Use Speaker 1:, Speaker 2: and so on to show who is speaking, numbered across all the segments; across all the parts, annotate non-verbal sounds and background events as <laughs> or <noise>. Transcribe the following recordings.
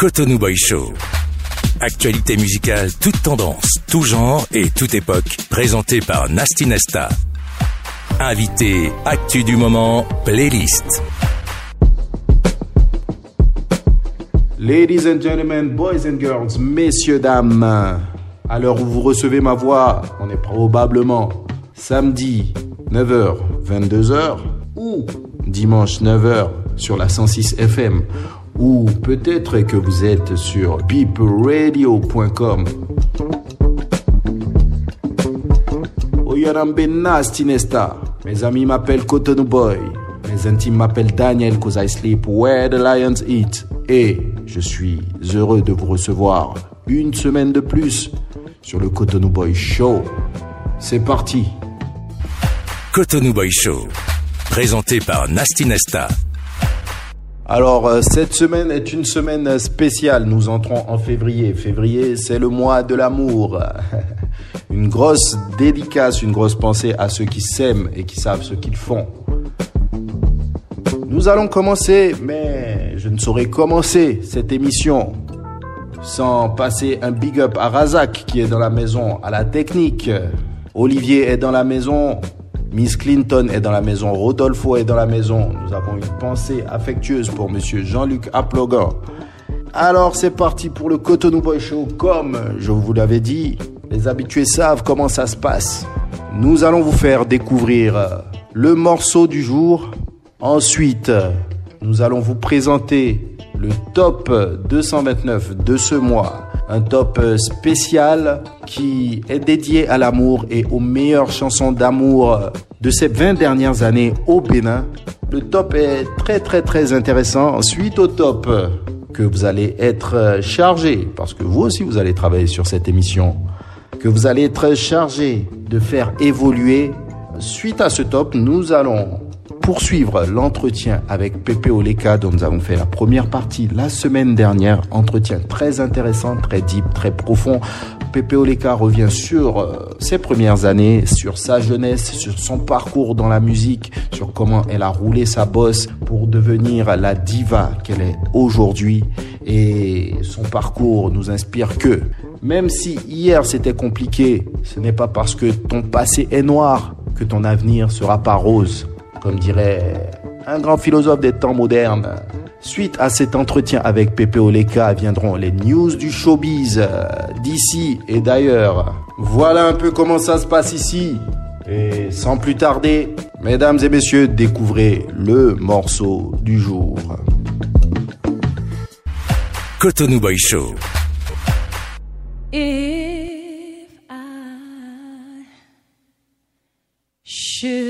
Speaker 1: Cotonou Boy Show. Actualité musicale, toute tendance, tout genre et toute époque, présenté par Nasty Nesta. Invité, actu du moment, playlist.
Speaker 2: Ladies and gentlemen, boys and girls, messieurs, dames, à l'heure où vous recevez ma voix, on est probablement samedi 9h, 22h ou dimanche 9h sur la 106 FM ou peut-être que vous êtes sur peopleradio.com. Oyarambe Nasty Nesta. Mes amis m'appellent Cotonou Boy. Mes intimes m'appellent Daniel cause I sleep where the lions eat. Et je suis heureux de vous recevoir une semaine de plus sur le Cotonou Boy Show. C'est parti.
Speaker 1: Cotonou Boy Show. Présenté par Nasty Nesta.
Speaker 2: Alors, euh, cette semaine est une semaine spéciale. Nous entrons en février. Février, c'est le mois de l'amour. <laughs> Une grosse dédicace, une grosse pensée à ceux qui s'aiment et qui savent ce qu'ils font. Nous allons commencer, mais je ne saurais commencer cette émission sans passer un big up à Razak qui est dans la maison, à la technique. Olivier est dans la maison, Miss Clinton est dans la maison, Rodolfo est dans la maison. Nous avons une pensée affectueuse pour monsieur Jean-Luc Aplogan. Alors c'est parti pour le Cotonou Boy Show. Comme je vous l'avais dit, les habitués savent comment ça se passe. Nous allons vous faire découvrir le morceau du jour. Ensuite, nous allons vous présenter le top 229 de ce mois un top spécial qui est dédié à l'amour et aux meilleures chansons d'amour de ces 20 dernières années au Bénin. Le top est très très très intéressant. Suite au top que vous allez être chargé, parce que vous aussi vous allez travailler sur cette émission, que vous allez être chargé de faire évoluer. Suite à ce top, nous allons poursuivre l'entretien avec Pepe Oleka dont nous avons fait la première partie la semaine dernière. Entretien très intéressant, très deep, très profond. Pepe Oleka revient sur euh, ses premières années, sur sa jeunesse, sur son parcours dans la musique, sur comment elle a roulé sa bosse pour devenir la diva qu'elle est aujourd'hui. Et son parcours nous inspire que, même si hier c'était compliqué, ce n'est pas parce que ton passé est noir que ton avenir sera pas rose comme dirait un grand philosophe des temps modernes. Suite à cet entretien avec Pepe Oleka viendront les news du showbiz d'ici et d'ailleurs. Voilà un peu comment ça se passe ici. Et sans plus tarder, mesdames et messieurs, découvrez le morceau du jour.
Speaker 1: Cotonou Boy Show.
Speaker 3: If I should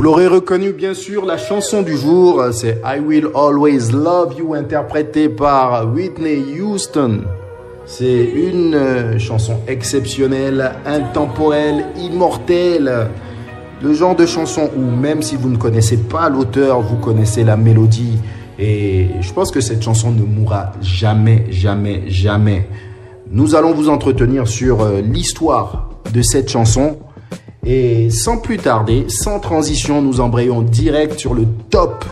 Speaker 2: Vous l'aurez reconnu bien sûr, la chanson du jour, c'est I Will Always Love You interprétée par Whitney Houston. C'est une euh, chanson exceptionnelle, intemporelle, immortelle. Le genre de chanson où même si vous ne connaissez pas l'auteur, vous connaissez la mélodie. Et je pense que cette chanson ne mourra jamais, jamais, jamais. Nous allons vous entretenir sur euh, l'histoire de cette chanson. Et sans plus tarder, sans transition, nous embrayons direct sur le top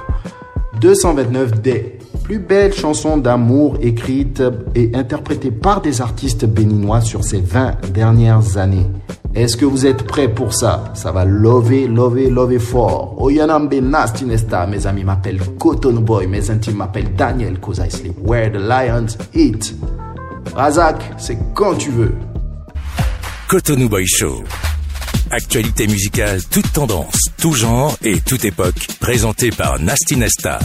Speaker 2: 229 des plus belles chansons d'amour écrites et interprétées par des artistes béninois sur ces 20 dernières années. Est-ce que vous êtes prêts pour ça? Ça va lover, lover, lover fort. Oyanambe Nasty Nesta, mes amis m'appellent Cotton Boy, mes intimes m'appellent Daniel, cause I sleep where the lions eat. Razak, c'est quand tu veux.
Speaker 1: Cotonou Boy Show. Actualité musicale, toute tendance, tout genre et toute époque, présentée par Nasty Nesta.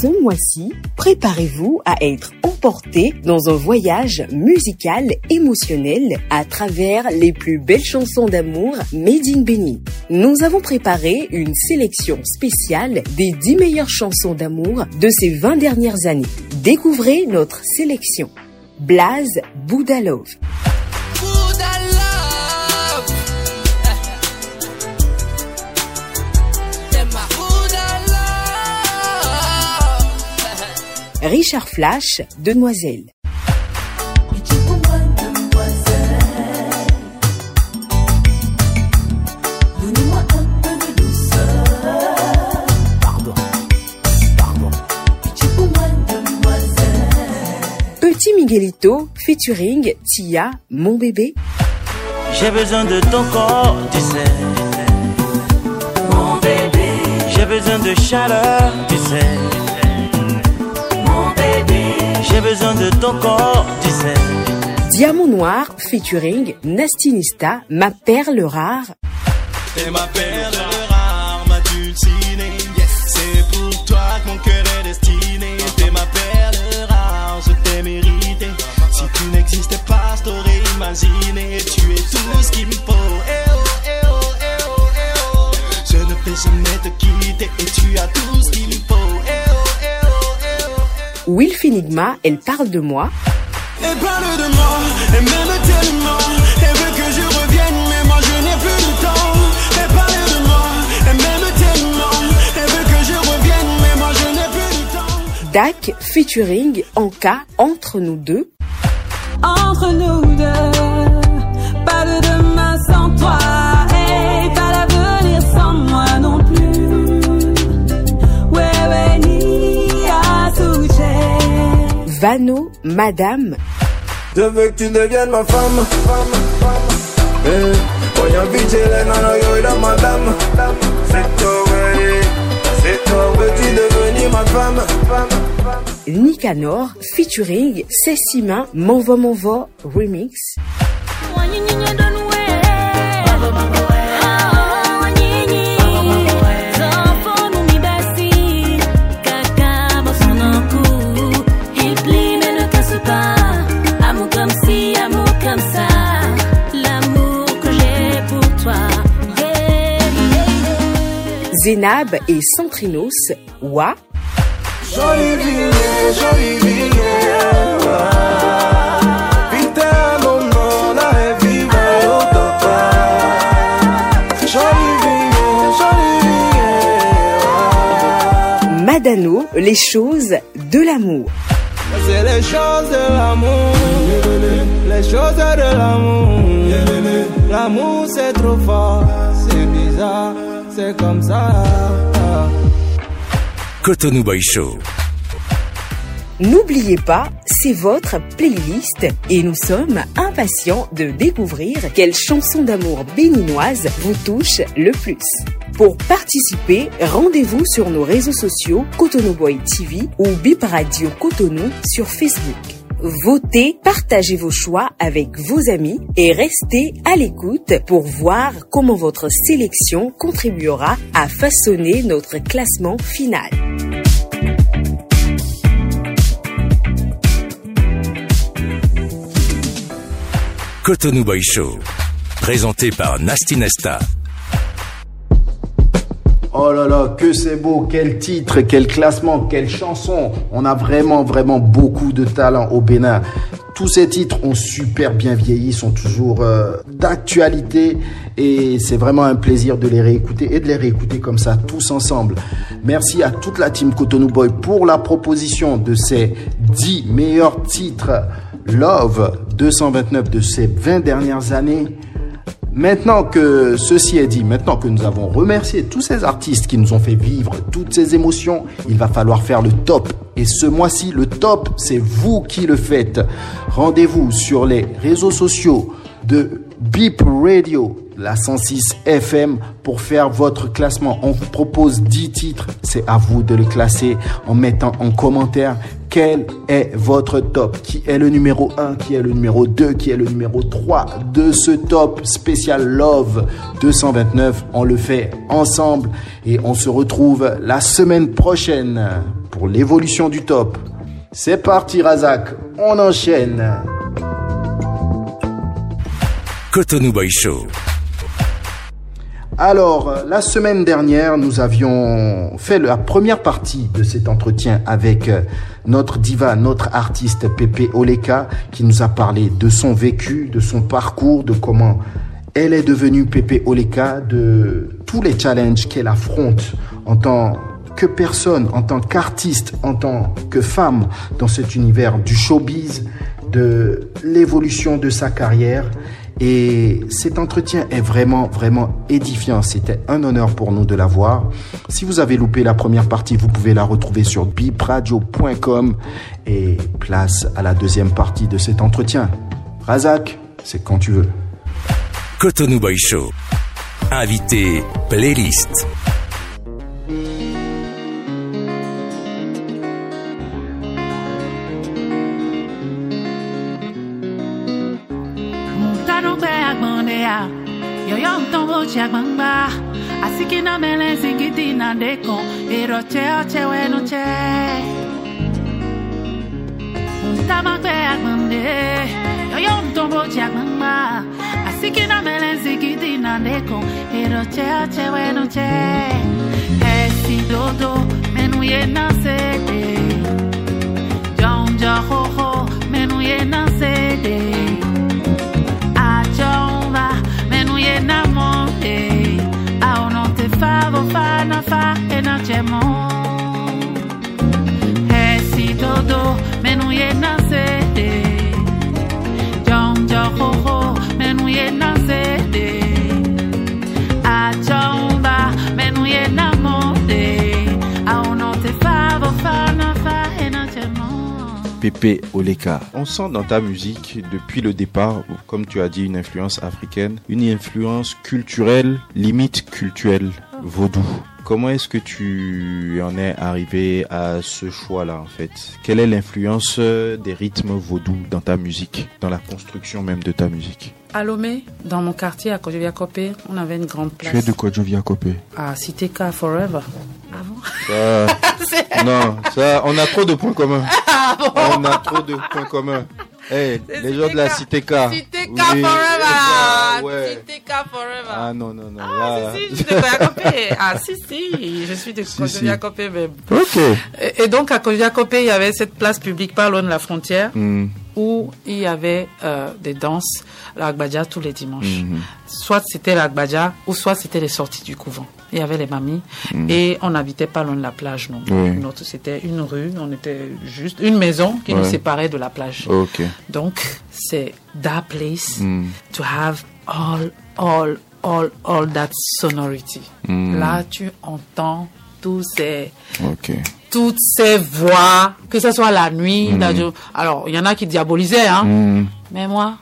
Speaker 4: Ce mois-ci, préparez-vous à être emporté dans un voyage musical émotionnel à travers les plus belles chansons d'amour made in Béni. Nous avons préparé une sélection spéciale des 10 meilleures chansons d'amour de ces 20 dernières années. Découvrez notre sélection. Blaze Boudalove. Richard Flash, Demoiselle. Petit Miguelito featuring Tia, mon bébé.
Speaker 5: J'ai besoin de ton corps, tu sais. Mon bébé. J'ai besoin de chaleur, tu sais. J'ai besoin de ton corps, tu sais.
Speaker 4: Diamant Noir featuring Nastinista, ma perle rare.
Speaker 6: T'es ma perle rare, ma dulcinée. C'est pour toi que mon cœur est destiné. T'es ma perle rare, je t'ai mérité. Si tu n'existais pas, je t'aurais imaginé. Tu es tout ce qu'il me faut. Eh oh, eh oh, eh oh, eh oh. Je ne vais jamais te quitter et tu as tout ce qu'il
Speaker 4: Will Finigma, elle parle de moi.
Speaker 6: Elle parle de moi, elle m'aime tellement. Elle veut que je revienne, mais moi je n'ai plus de temps. Elle parle de moi, elle m'aime tellement. Elle veut que je revienne, mais moi je n'ai plus de temps.
Speaker 4: Dak featuring Anka, entre nous deux.
Speaker 7: Entre nous deux,
Speaker 4: Vano, Madame.
Speaker 8: Je veux que tu deviennes ma femme. Eh, voyons vite, Hélène, en la madame. C'est toi, ouais. C'est toi, veux-tu devenir ma femme?
Speaker 4: Nicanor featuring Sessima, M'envoie M'envoie remix.
Speaker 7: Amour comme
Speaker 4: Zénab et Centrinos, Wa.
Speaker 8: Jolie jolie vie,
Speaker 4: Madano, les choses de l'amour.
Speaker 8: C'est les choses de l'amour, les choses de l'amour. L'amour c'est trop fort, c'est bizarre, c'est comme ça.
Speaker 1: Cotonou Boy Show.
Speaker 4: N'oubliez pas, c'est votre playlist et nous sommes impatients de découvrir quelle chanson d'amour béninoise vous touche le plus. Pour participer, rendez-vous sur nos réseaux sociaux Cotonou Boy TV ou Bip Radio Cotonou sur Facebook. Votez, partagez vos choix avec vos amis et restez à l'écoute pour voir comment votre sélection contribuera à façonner notre classement final.
Speaker 1: Cotonou Boy Show. Présenté par Nasty Nesta.
Speaker 2: Oh là là, que c'est beau, quel titre, quel classement, quelle chanson. On a vraiment, vraiment beaucoup de talent au Bénin. Tous ces titres ont super bien vieilli, sont toujours euh, d'actualité et c'est vraiment un plaisir de les réécouter et de les réécouter comme ça tous ensemble. Merci à toute la team Cotonou Boy pour la proposition de ces 10 meilleurs titres Love 229 de ces 20 dernières années. Maintenant que ceci est dit, maintenant que nous avons remercié tous ces artistes qui nous ont fait vivre toutes ces émotions, il va falloir faire le top. Et ce mois-ci, le top, c'est vous qui le faites. Rendez-vous sur les réseaux sociaux de Beep Radio, la 106 FM, pour faire votre classement. On vous propose 10 titres. C'est à vous de le classer en mettant en commentaire quel est votre top Qui est le numéro 1 Qui est le numéro 2 Qui est le numéro 3 de ce top spécial Love 229 On le fait ensemble et on se retrouve la semaine prochaine pour l'évolution du top. C'est parti Razak, on enchaîne.
Speaker 1: Cotonou Boy Show.
Speaker 2: Alors, euh, la semaine dernière, nous avions fait la première partie de cet entretien avec euh, notre diva, notre artiste Pepe Oleka, qui nous a parlé de son vécu, de son parcours, de comment elle est devenue Pepe Oleka, de tous les challenges qu'elle affronte en tant que personne, en tant qu'artiste, en tant que femme dans cet univers du showbiz, de l'évolution de sa carrière. Et cet entretien est vraiment, vraiment édifiant. C'était un honneur pour nous de l'avoir. Si vous avez loupé la première partie, vous pouvez la retrouver sur bipradio.com et place à la deuxième partie de cet entretien. Razak, c'est quand tu veux.
Speaker 1: Cotonou Boy Show. Invité playlist.
Speaker 9: cha gbangba asiki na mele zingiti na deko. Ero che oche wenu che. Tamakpe agbamde asiki na mele zingiti na deko. Ero che oche wenu esi dodo menu na sede. Jonjo menuye na sede. Fa na fa, e na chemo. Na ho ho, na na te fa na fa, e na chemo.
Speaker 10: Pepe Oleka. On sent dans ta musique depuis le départ, comme tu as dit, une influence africaine, une influence culturelle, limite culturelle, vaudou. Comment est-ce que tu en es arrivé à ce choix-là en fait? Quelle est l'influence des rythmes vaudous dans ta musique, dans la construction même de ta musique?
Speaker 11: À Lomé, dans mon quartier à Kojovia Copé, on avait une grande place.
Speaker 10: Tu es de Kojovia Copé
Speaker 11: À Cité K Forever. Ah bon?
Speaker 10: Ça, <laughs> non, ça, on a trop de points communs. On a trop de points communs.
Speaker 9: C'est
Speaker 10: les gens de la Cité K.
Speaker 9: Cité K
Speaker 10: Oui.
Speaker 9: forever.
Speaker 10: Ah, ouais.
Speaker 9: Forever.
Speaker 10: Ah non, non, non.
Speaker 9: Ah,
Speaker 10: là-
Speaker 9: si, si, je suis de Koyakopé. Ah, si, si, je suis de <laughs>
Speaker 10: Si.
Speaker 9: Koyakopé même.
Speaker 10: Ok.
Speaker 9: Et, et donc, à Koyakopé, il y avait cette place publique pas loin de la frontière
Speaker 10: Hmm.
Speaker 9: où il y avait euh, des danses, l'Agbadja tous les dimanches.
Speaker 10: Mhm.
Speaker 9: Soit c'était l'Agbadja ou soit c'était les sorties du couvent. Il y avait les mamies
Speaker 10: Mhm.
Speaker 9: et on n'habitait pas loin de la plage, non.
Speaker 10: Oui.
Speaker 9: C'était une rue, on était juste une maison qui nous séparait de la plage. Donc, c'est that place
Speaker 10: Hmm.
Speaker 9: to have all, all, all, all that sonority.
Speaker 10: Mm.
Speaker 9: Là, tu entends tous ces, toutes ces voix, que ce soit la nuit.
Speaker 10: Mm.
Speaker 9: la Alors, il y en a qui diabolisaient, hein. Mais moi,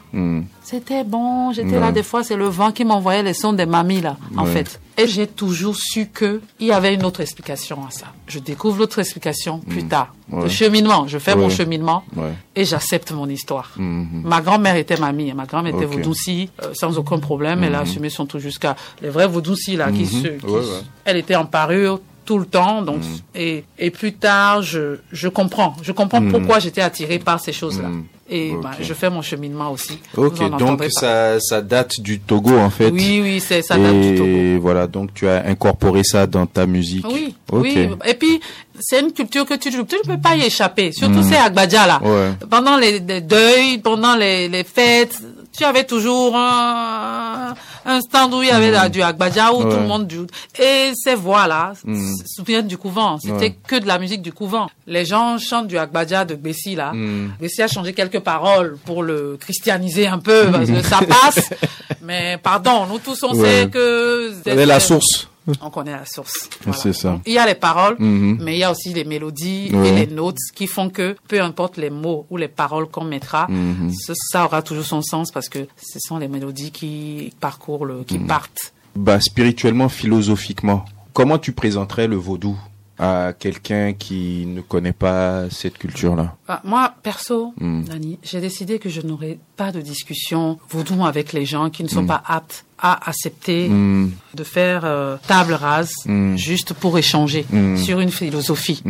Speaker 9: c'était bon. J'étais
Speaker 10: Ouais.
Speaker 9: là, des fois, c'est le vent qui m'envoyait les sons des mamies, là, en fait. Et j'ai toujours su que il y avait une autre explication à ça. Je découvre l'autre explication plus tard.
Speaker 10: Mm. Ouais.
Speaker 9: Le cheminement. Je fais mon cheminement
Speaker 10: Ouais.
Speaker 9: et j'accepte mon histoire.
Speaker 10: Mhm.
Speaker 9: Ma grand-mère était mamie. Ma grand-mère était
Speaker 10: Ok.
Speaker 9: vaudoucie, euh, sans aucun problème. Elle a assumé son tout jusqu'à les vrais vaudoucies, là, qui
Speaker 10: Mhm.
Speaker 9: se, qui se-. Elle était en parure tout le temps. Donc, et, et plus tard, je, je comprends. Je comprends
Speaker 10: Mhm.
Speaker 9: pourquoi j'étais attirée par ces choses-là. Et
Speaker 10: Ok.
Speaker 9: bah, je fais mon cheminement aussi.
Speaker 10: Ok, donc ça, ça date du Togo en fait.
Speaker 9: Oui, oui, ça date du Togo.
Speaker 10: Et voilà, donc tu as incorporé ça dans ta musique.
Speaker 9: Oui,
Speaker 10: Ok.
Speaker 9: oui. Et puis, c'est une culture que tu tu ne peux pas y échapper. Surtout
Speaker 10: Mm.
Speaker 9: ces Agbadja, là.
Speaker 10: Ouais.
Speaker 9: Pendant les, les deuils, pendant les, les fêtes, tu avais toujours un, un stand où il y avait la- du Agbadja, où
Speaker 10: Mm. Ouais.
Speaker 9: tout le monde joue. Et ces voix-là
Speaker 10: Mm.
Speaker 9: se souviennent du couvent. C'était
Speaker 10: Ouais.
Speaker 9: que de la musique du couvent. Les gens chantent du Agbadja de Bessie, là.
Speaker 10: Mm.
Speaker 9: Bessie a changé quelques paroles pour le christianiser un peu, parce que ça passe. <laughs> Mais pardon, nous tous, on
Speaker 10: Ouais.
Speaker 9: sait que...
Speaker 10: Est la source
Speaker 9: On connaît la source.
Speaker 10: C'est ça.
Speaker 9: Il y a les paroles,
Speaker 10: Mhm.
Speaker 9: mais il y a aussi les mélodies
Speaker 10: Ouais.
Speaker 9: et les notes qui font que, peu importe les mots ou les paroles qu'on mettra,
Speaker 10: Mhm.
Speaker 9: ce- ça aura toujours son sens parce que ce sont les mélodies qui parcourent, le, qui
Speaker 10: Mhm.
Speaker 9: partent.
Speaker 10: Bah, spirituellement, philosophiquement, comment tu présenterais le vaudou? À quelqu'un qui ne connaît pas cette culture-là
Speaker 9: Bah, moi, perso,
Speaker 10: Mm.
Speaker 9: Dani, j'ai décidé que je n'aurai pas de discussion vaudou avec les gens qui ne sont
Speaker 10: Mm.
Speaker 9: pas aptes à accepter
Speaker 10: Mm.
Speaker 9: de faire euh, table rase juste pour échanger sur une philosophie.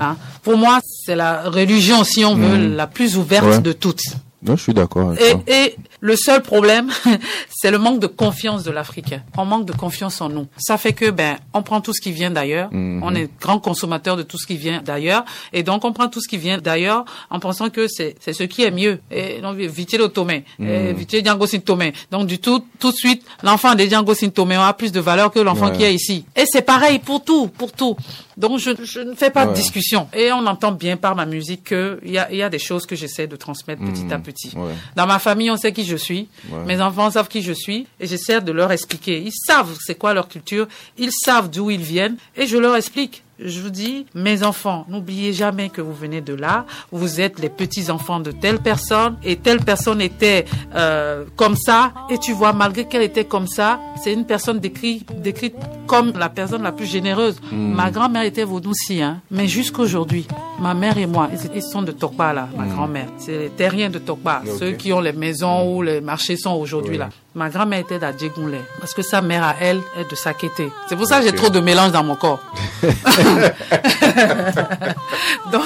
Speaker 9: Hein. Pour moi, c'est la religion, si on veut, la plus ouverte
Speaker 10: Ouais.
Speaker 9: de toutes.
Speaker 10: Non, je suis d'accord
Speaker 9: Et,
Speaker 10: toi.
Speaker 9: et le seul problème, <laughs> c'est le manque de confiance de l'Africain. On manque de confiance en nous. Ça fait que ben on prend tout ce qui vient d'ailleurs.
Speaker 10: Mhm.
Speaker 9: On est grand consommateur de tout ce qui vient d'ailleurs, et donc on prend tout ce qui vient d'ailleurs en pensant que c'est c'est ce qui est mieux. Et donc vite le tomé,
Speaker 10: Mhm.
Speaker 9: vite Django Sintomé. Donc du tout tout de suite l'enfant des Django Sintomé a plus de valeur que l'enfant
Speaker 10: Ouais.
Speaker 9: qui est ici. Et c'est pareil pour tout, pour tout. Donc je, je ne fais pas de
Speaker 10: Ouais.
Speaker 9: discussion. Et on entend bien par ma musique que il y a, y a des choses que j'essaie de transmettre petit
Speaker 10: Mhm.
Speaker 9: à petit.
Speaker 10: Ouais.
Speaker 9: Dans ma famille, on sait qui je suis.
Speaker 10: Ouais.
Speaker 9: Mes enfants savent qui je suis. Et j'essaie de leur expliquer. Ils savent c'est quoi leur culture. Ils savent d'où ils viennent. Et je leur explique. Je vous dis, mes enfants, n'oubliez jamais que vous venez de là. Vous êtes les petits-enfants de telle personne. Et telle personne était euh, comme ça. Et tu vois, malgré qu'elle était comme ça, c'est une personne décrite, décrite comme la personne la plus généreuse.
Speaker 10: Mm.
Speaker 9: Ma grand-mère était vaudoucie. Hein. Mais jusqu'aujourd'hui, ma mère et moi, ils, sont de Tokba, là, ma grand-mère. C'est les terriens de Tokba.
Speaker 10: Ok.
Speaker 9: Ceux qui ont les maisons où les marchés sont aujourd'hui là. Ma grand-mère était d'Adjegounle parce que sa mère à elle est de Sakété. C'est pour ça que j'ai trop de mélange dans mon corps. <laughs> Donc,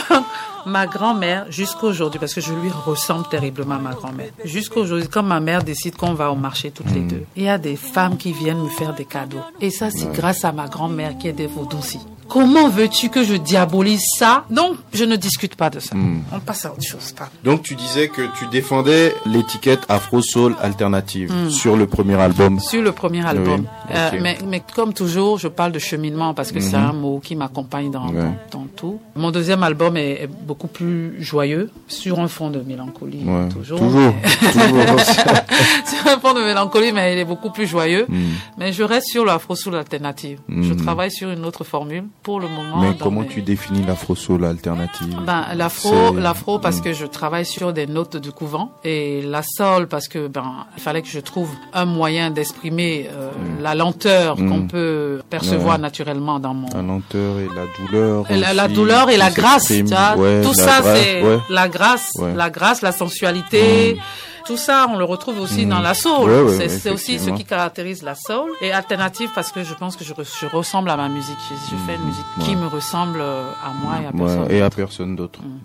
Speaker 9: ma grand-mère, jusqu'aujourd'hui, parce que je lui ressemble terriblement à ma grand-mère, jusqu'aujourd'hui, quand ma mère décide qu'on va au marché toutes les deux, il y a des femmes qui viennent me faire des cadeaux. Et ça, c'est grâce à ma grand-mère qui est des vaudoucis. Comment veux-tu que je diabolise ça? Donc, je ne discute pas de ça.
Speaker 10: Mm.
Speaker 9: On passe à autre chose. pardon.
Speaker 10: Donc tu disais que tu défendais l'étiquette Afro Soul alternative
Speaker 9: Mm.
Speaker 10: sur le premier album.
Speaker 9: Sur le premier album.
Speaker 10: Oui,
Speaker 9: Euh, mais, mais comme toujours, je parle de cheminement parce que c'est
Speaker 10: Mhm.
Speaker 9: un mot qui m'accompagne dans,
Speaker 10: Ouais.
Speaker 9: dans, dans tout. Mon deuxième album est, est beaucoup plus joyeux, sur un fond de mélancolie.
Speaker 10: Ouais.
Speaker 9: Toujours.
Speaker 10: Toujours. <laughs> Toujours. <laughs>
Speaker 9: sur un fond de mélancolie, mais il est beaucoup plus joyeux.
Speaker 10: Mm.
Speaker 9: Mais je reste sur l'afro soul alternative. Je travaille sur une autre formule pour le moment.
Speaker 10: Mais comment
Speaker 9: mes-
Speaker 10: tu définis l'Afro Soul alternative
Speaker 9: ben, l'afro, l'afro parce
Speaker 10: Mm.
Speaker 9: que je travaille sur des notes du couvent et la soul parce que ben il fallait que je trouve un moyen d'exprimer euh, la lenteur
Speaker 10: Mm.
Speaker 9: qu'on peut percevoir
Speaker 10: Ouais.
Speaker 9: naturellement dans mon
Speaker 10: La lenteur et la douleur.
Speaker 9: et la, douleur et la grâce, tu vois.
Speaker 10: Ouais,
Speaker 9: tout
Speaker 10: la
Speaker 9: ça c'est
Speaker 10: ouais.
Speaker 9: la grâce, la grâce, la sensualité.
Speaker 10: Mm.
Speaker 9: Tout ça, on le retrouve aussi dans mm. la soul. C'est aussi ce qui caractérise la soul. Et alternative parce que je pense que je, ressemble à ma musique. Je, fais une mm. musique qui me ressemble euh, à moi et à personne
Speaker 10: Et à personne d'autre.
Speaker 9: Mm.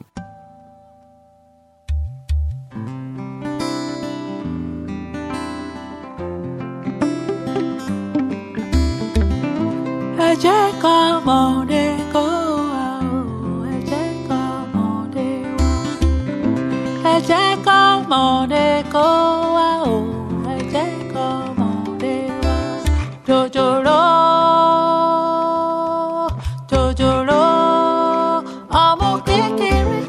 Speaker 7: Ẹ jẹ́ kọ́mọdé kó wá o ẹ jẹ́ kọ́mọdé wá jòjòló jòjòló ọmọ kékeré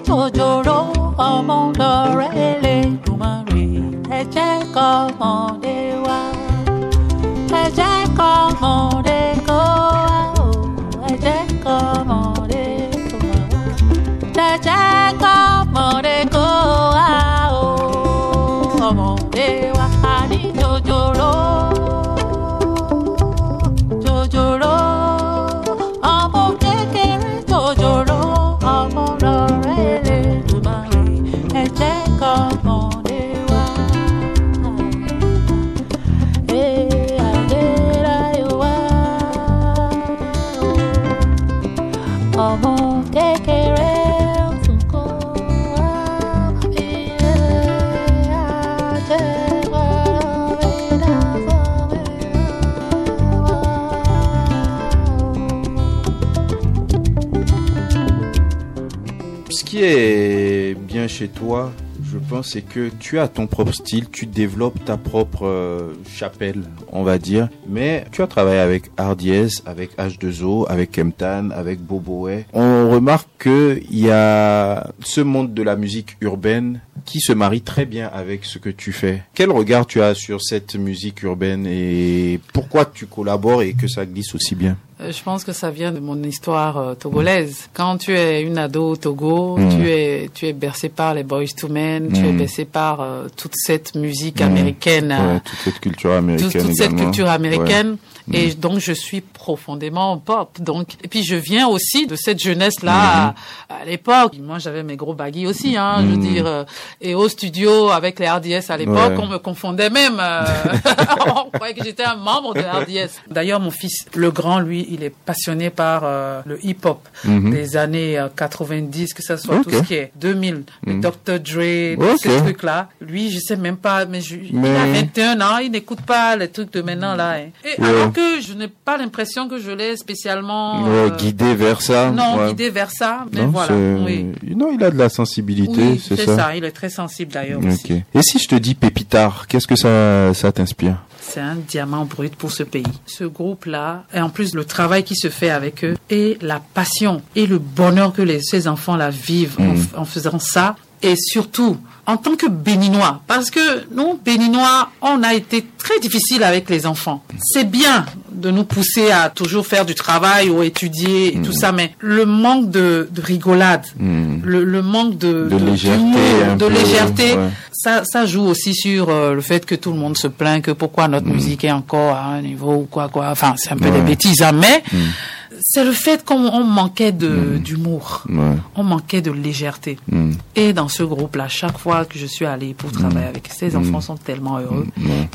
Speaker 10: chez toi, je pense, c'est que tu as ton propre style, tu développes ta propre euh, chapelle, on va dire. Mais tu as travaillé avec Hardies, avec H2O, avec Kemtan, avec Boboé. On remarque que il y a ce monde de la musique urbaine qui se marie très bien avec ce que tu fais. Quel regard tu as sur cette musique urbaine et pourquoi tu collabores et que ça glisse aussi bien?
Speaker 9: Je pense que ça vient de mon histoire euh, togolaise. Quand tu es une ado au Togo,
Speaker 10: Mm.
Speaker 9: tu es tu es bercé par les Boys to Men, tu es
Speaker 10: Mm.
Speaker 9: bercé par euh, toute cette musique
Speaker 10: Mm.
Speaker 9: américaine, euh,
Speaker 10: Ouais, toute cette culture américaine
Speaker 9: toute cette culture américaine.
Speaker 10: Ouais.
Speaker 9: Et donc je suis profondément pop. Donc et puis je viens aussi de cette jeunesse là
Speaker 10: Mm-hmm.
Speaker 9: à, à l'époque. Moi j'avais mes gros baggy aussi, hein. Je veux
Speaker 10: Mm.
Speaker 9: dire euh, et au studio avec les RDS à l'époque,
Speaker 10: Ouais.
Speaker 9: on me confondait même. euh, <laughs> on croyait que j'étais un membre de RDS. D'ailleurs mon fils, le grand lui, il est passionné par euh, le hip hop
Speaker 10: Mhm.
Speaker 9: des années euh, 90, que ça soit tout ce qui est 2000, le. Dr Dre, tous
Speaker 10: Ok.
Speaker 9: ces trucs là. Lui je sais même pas, mais, je, il a 21 ans, il n'écoute pas les trucs de maintenant là. hein. Et
Speaker 10: Ouais.
Speaker 9: alors que je n'ai pas l'impression que je l'ai spécialement
Speaker 10: Ouais,
Speaker 9: euh,
Speaker 10: guidé vers ça.
Speaker 9: non
Speaker 10: ouais.
Speaker 9: guidé vers ça. Mais
Speaker 10: Non,
Speaker 9: voilà,
Speaker 10: c'est-
Speaker 9: oui.
Speaker 10: non, il a de la sensibilité,
Speaker 9: Oui,
Speaker 10: c'est ça.
Speaker 9: ça. Il est très sensible d'ailleurs.
Speaker 10: Et si je te dis Pépitard, qu'est-ce que ça, ça t'inspire?
Speaker 9: C'est un diamant brut pour ce pays. Ce groupe-là, et en plus le travail qui se fait avec eux, et la passion et le bonheur que les, ces enfants-là vivent en
Speaker 10: Mm.
Speaker 9: f- en, faisant ça, et surtout en tant que Béninois, parce que nous, Béninois, on a été très difficile avec les enfants. C'est bien de nous pousser à toujours faire du travail ou étudier et tout ça, mais le manque de, de rigolade,
Speaker 10: Mm.
Speaker 9: le, le manque de,
Speaker 10: De légèreté,
Speaker 9: d'humour,
Speaker 10: un
Speaker 9: de
Speaker 10: peu,
Speaker 9: légèreté,
Speaker 10: ouais.
Speaker 9: ça, ça joue aussi sur euh, le fait que tout le monde se plaint que pourquoi notre musique est encore à un niveau ou quoi quoi. Enfin, c'est un peu
Speaker 10: Mm. Ouais.
Speaker 9: des bêtises, hein, mais
Speaker 10: Mm.
Speaker 9: C'est le fait qu'on on manquait de d'humour,
Speaker 10: Ouais.
Speaker 9: on manquait de légèreté.
Speaker 10: Mm.
Speaker 9: Et dans ce groupe-là, chaque fois que je suis allée pour travailler avec ces enfants, sont tellement heureux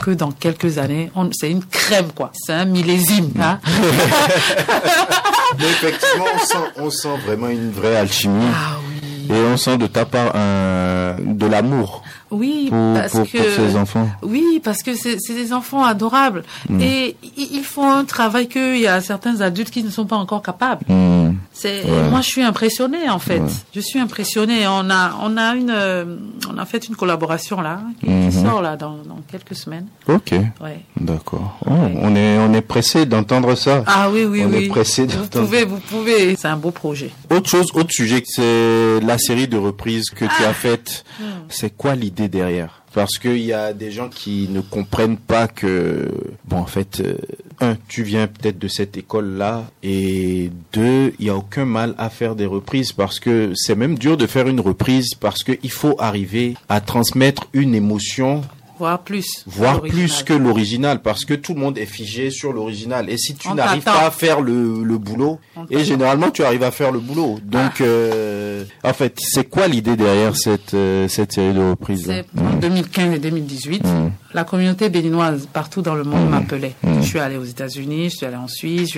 Speaker 9: que dans quelques années, on- c'est une crème quoi. C'est un millésime. Hein? <laughs>
Speaker 10: Mais effectivement, on sent, on sent vraiment une vraie alchimie.
Speaker 9: Ah oui.
Speaker 10: Et on sent de ta part un, de l'amour
Speaker 9: Oui,
Speaker 10: pour,
Speaker 9: parce
Speaker 10: pour,
Speaker 9: que
Speaker 10: pour ces enfants.
Speaker 9: Oui, parce que c'est des enfants adorables
Speaker 10: Mm.
Speaker 9: et ils font un travail qu'il y a certains adultes qui ne sont pas encore capables.
Speaker 10: Mm.
Speaker 9: C'est
Speaker 10: Ouais.
Speaker 9: moi je suis impressionnée en fait.
Speaker 10: Ouais.
Speaker 9: Je suis impressionnée. On a on a une euh, on a fait une collaboration là qui, qui
Speaker 10: Mhm.
Speaker 9: sort là dans, dans quelques semaines.
Speaker 10: Ok,
Speaker 9: Ouais.
Speaker 10: d'accord. Oh, on est, on est pressé d'entendre ça.
Speaker 9: Ah oui oui
Speaker 10: on
Speaker 9: oui.
Speaker 10: est pressé
Speaker 9: vous pouvez vous pouvez. C'est un beau projet.
Speaker 10: Autre chose, autre sujet, c'est la série de reprises que tu as faite.
Speaker 9: Hmm.
Speaker 10: C'est quoi l'idée derrière. Parce qu'il y a des gens qui ne comprennent pas que, bon, en fait, euh, un, tu viens peut-être de cette école-là, et deux, il y a aucun mal à faire des reprises parce que c'est même dur de faire une reprise parce qu'il faut arriver à transmettre une émotion
Speaker 9: Voire plus.
Speaker 10: voire plus que l'original, parce que tout le monde est figé sur l'original. Et si tu n'arrives pas à faire le, le boulot, et.
Speaker 9: Ah.
Speaker 10: généralement tu arrives à faire le boulot. Donc, euh, en fait, c'est quoi l'idée derrière cette, euh, cette série de reprises
Speaker 9: C'est en 2015 et 2018.
Speaker 10: Mm.
Speaker 9: La communauté béninoise partout dans le monde
Speaker 10: Mm.
Speaker 9: m'appelait.
Speaker 10: Mm.
Speaker 9: Je suis allé aux États-Unis, je suis allé en Suisse,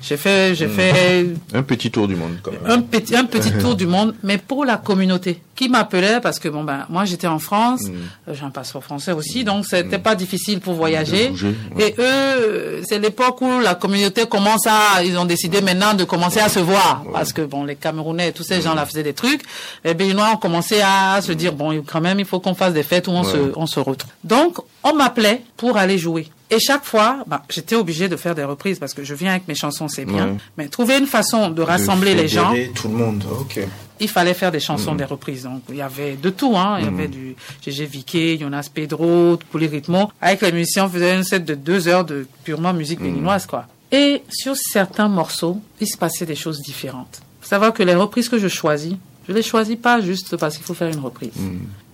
Speaker 9: j'ai fait, j'ai fait
Speaker 10: Un petit tour du monde, quand même.
Speaker 9: un petit, un petit tour du monde, mais pour la communauté qui m'appelait parce que bon ben moi j'étais en France, euh, j'ai un passeport français aussi, donc c'était pas difficile pour voyager.
Speaker 10: bouger, ouais.
Speaker 9: Et eux, c'est l'époque où la communauté commence à, ils ont décidé maintenant de commencer à se voir parce que bon les Camerounais et tous ces gens-là faisaient des trucs. Les Béninois ont commencé à se dire bon quand même il faut qu'on fasse des fêtes où on se, on se retrouve. Donc on m'appelait pour aller jouer. Et chaque fois, bah, j'étais obligée de faire des reprises parce que je viens avec mes chansons, c'est bien.
Speaker 10: Ouais.
Speaker 9: Mais trouver une façon de rassembler
Speaker 10: De
Speaker 9: les gens,
Speaker 10: tout le monde, ok.
Speaker 9: il fallait faire des chansons, des reprises. Donc, il y avait de tout, hein. Il y avait du GG Vicky, Jonas Pedro, Pouli Ritmo. Avec les musiciens, on faisait une set de deux heures de purement musique béninoise, quoi. Et sur certains morceaux, il se passait des choses différentes. Faut savoir que les reprises que je choisis, je les choisis pas juste parce qu'il faut faire une reprise.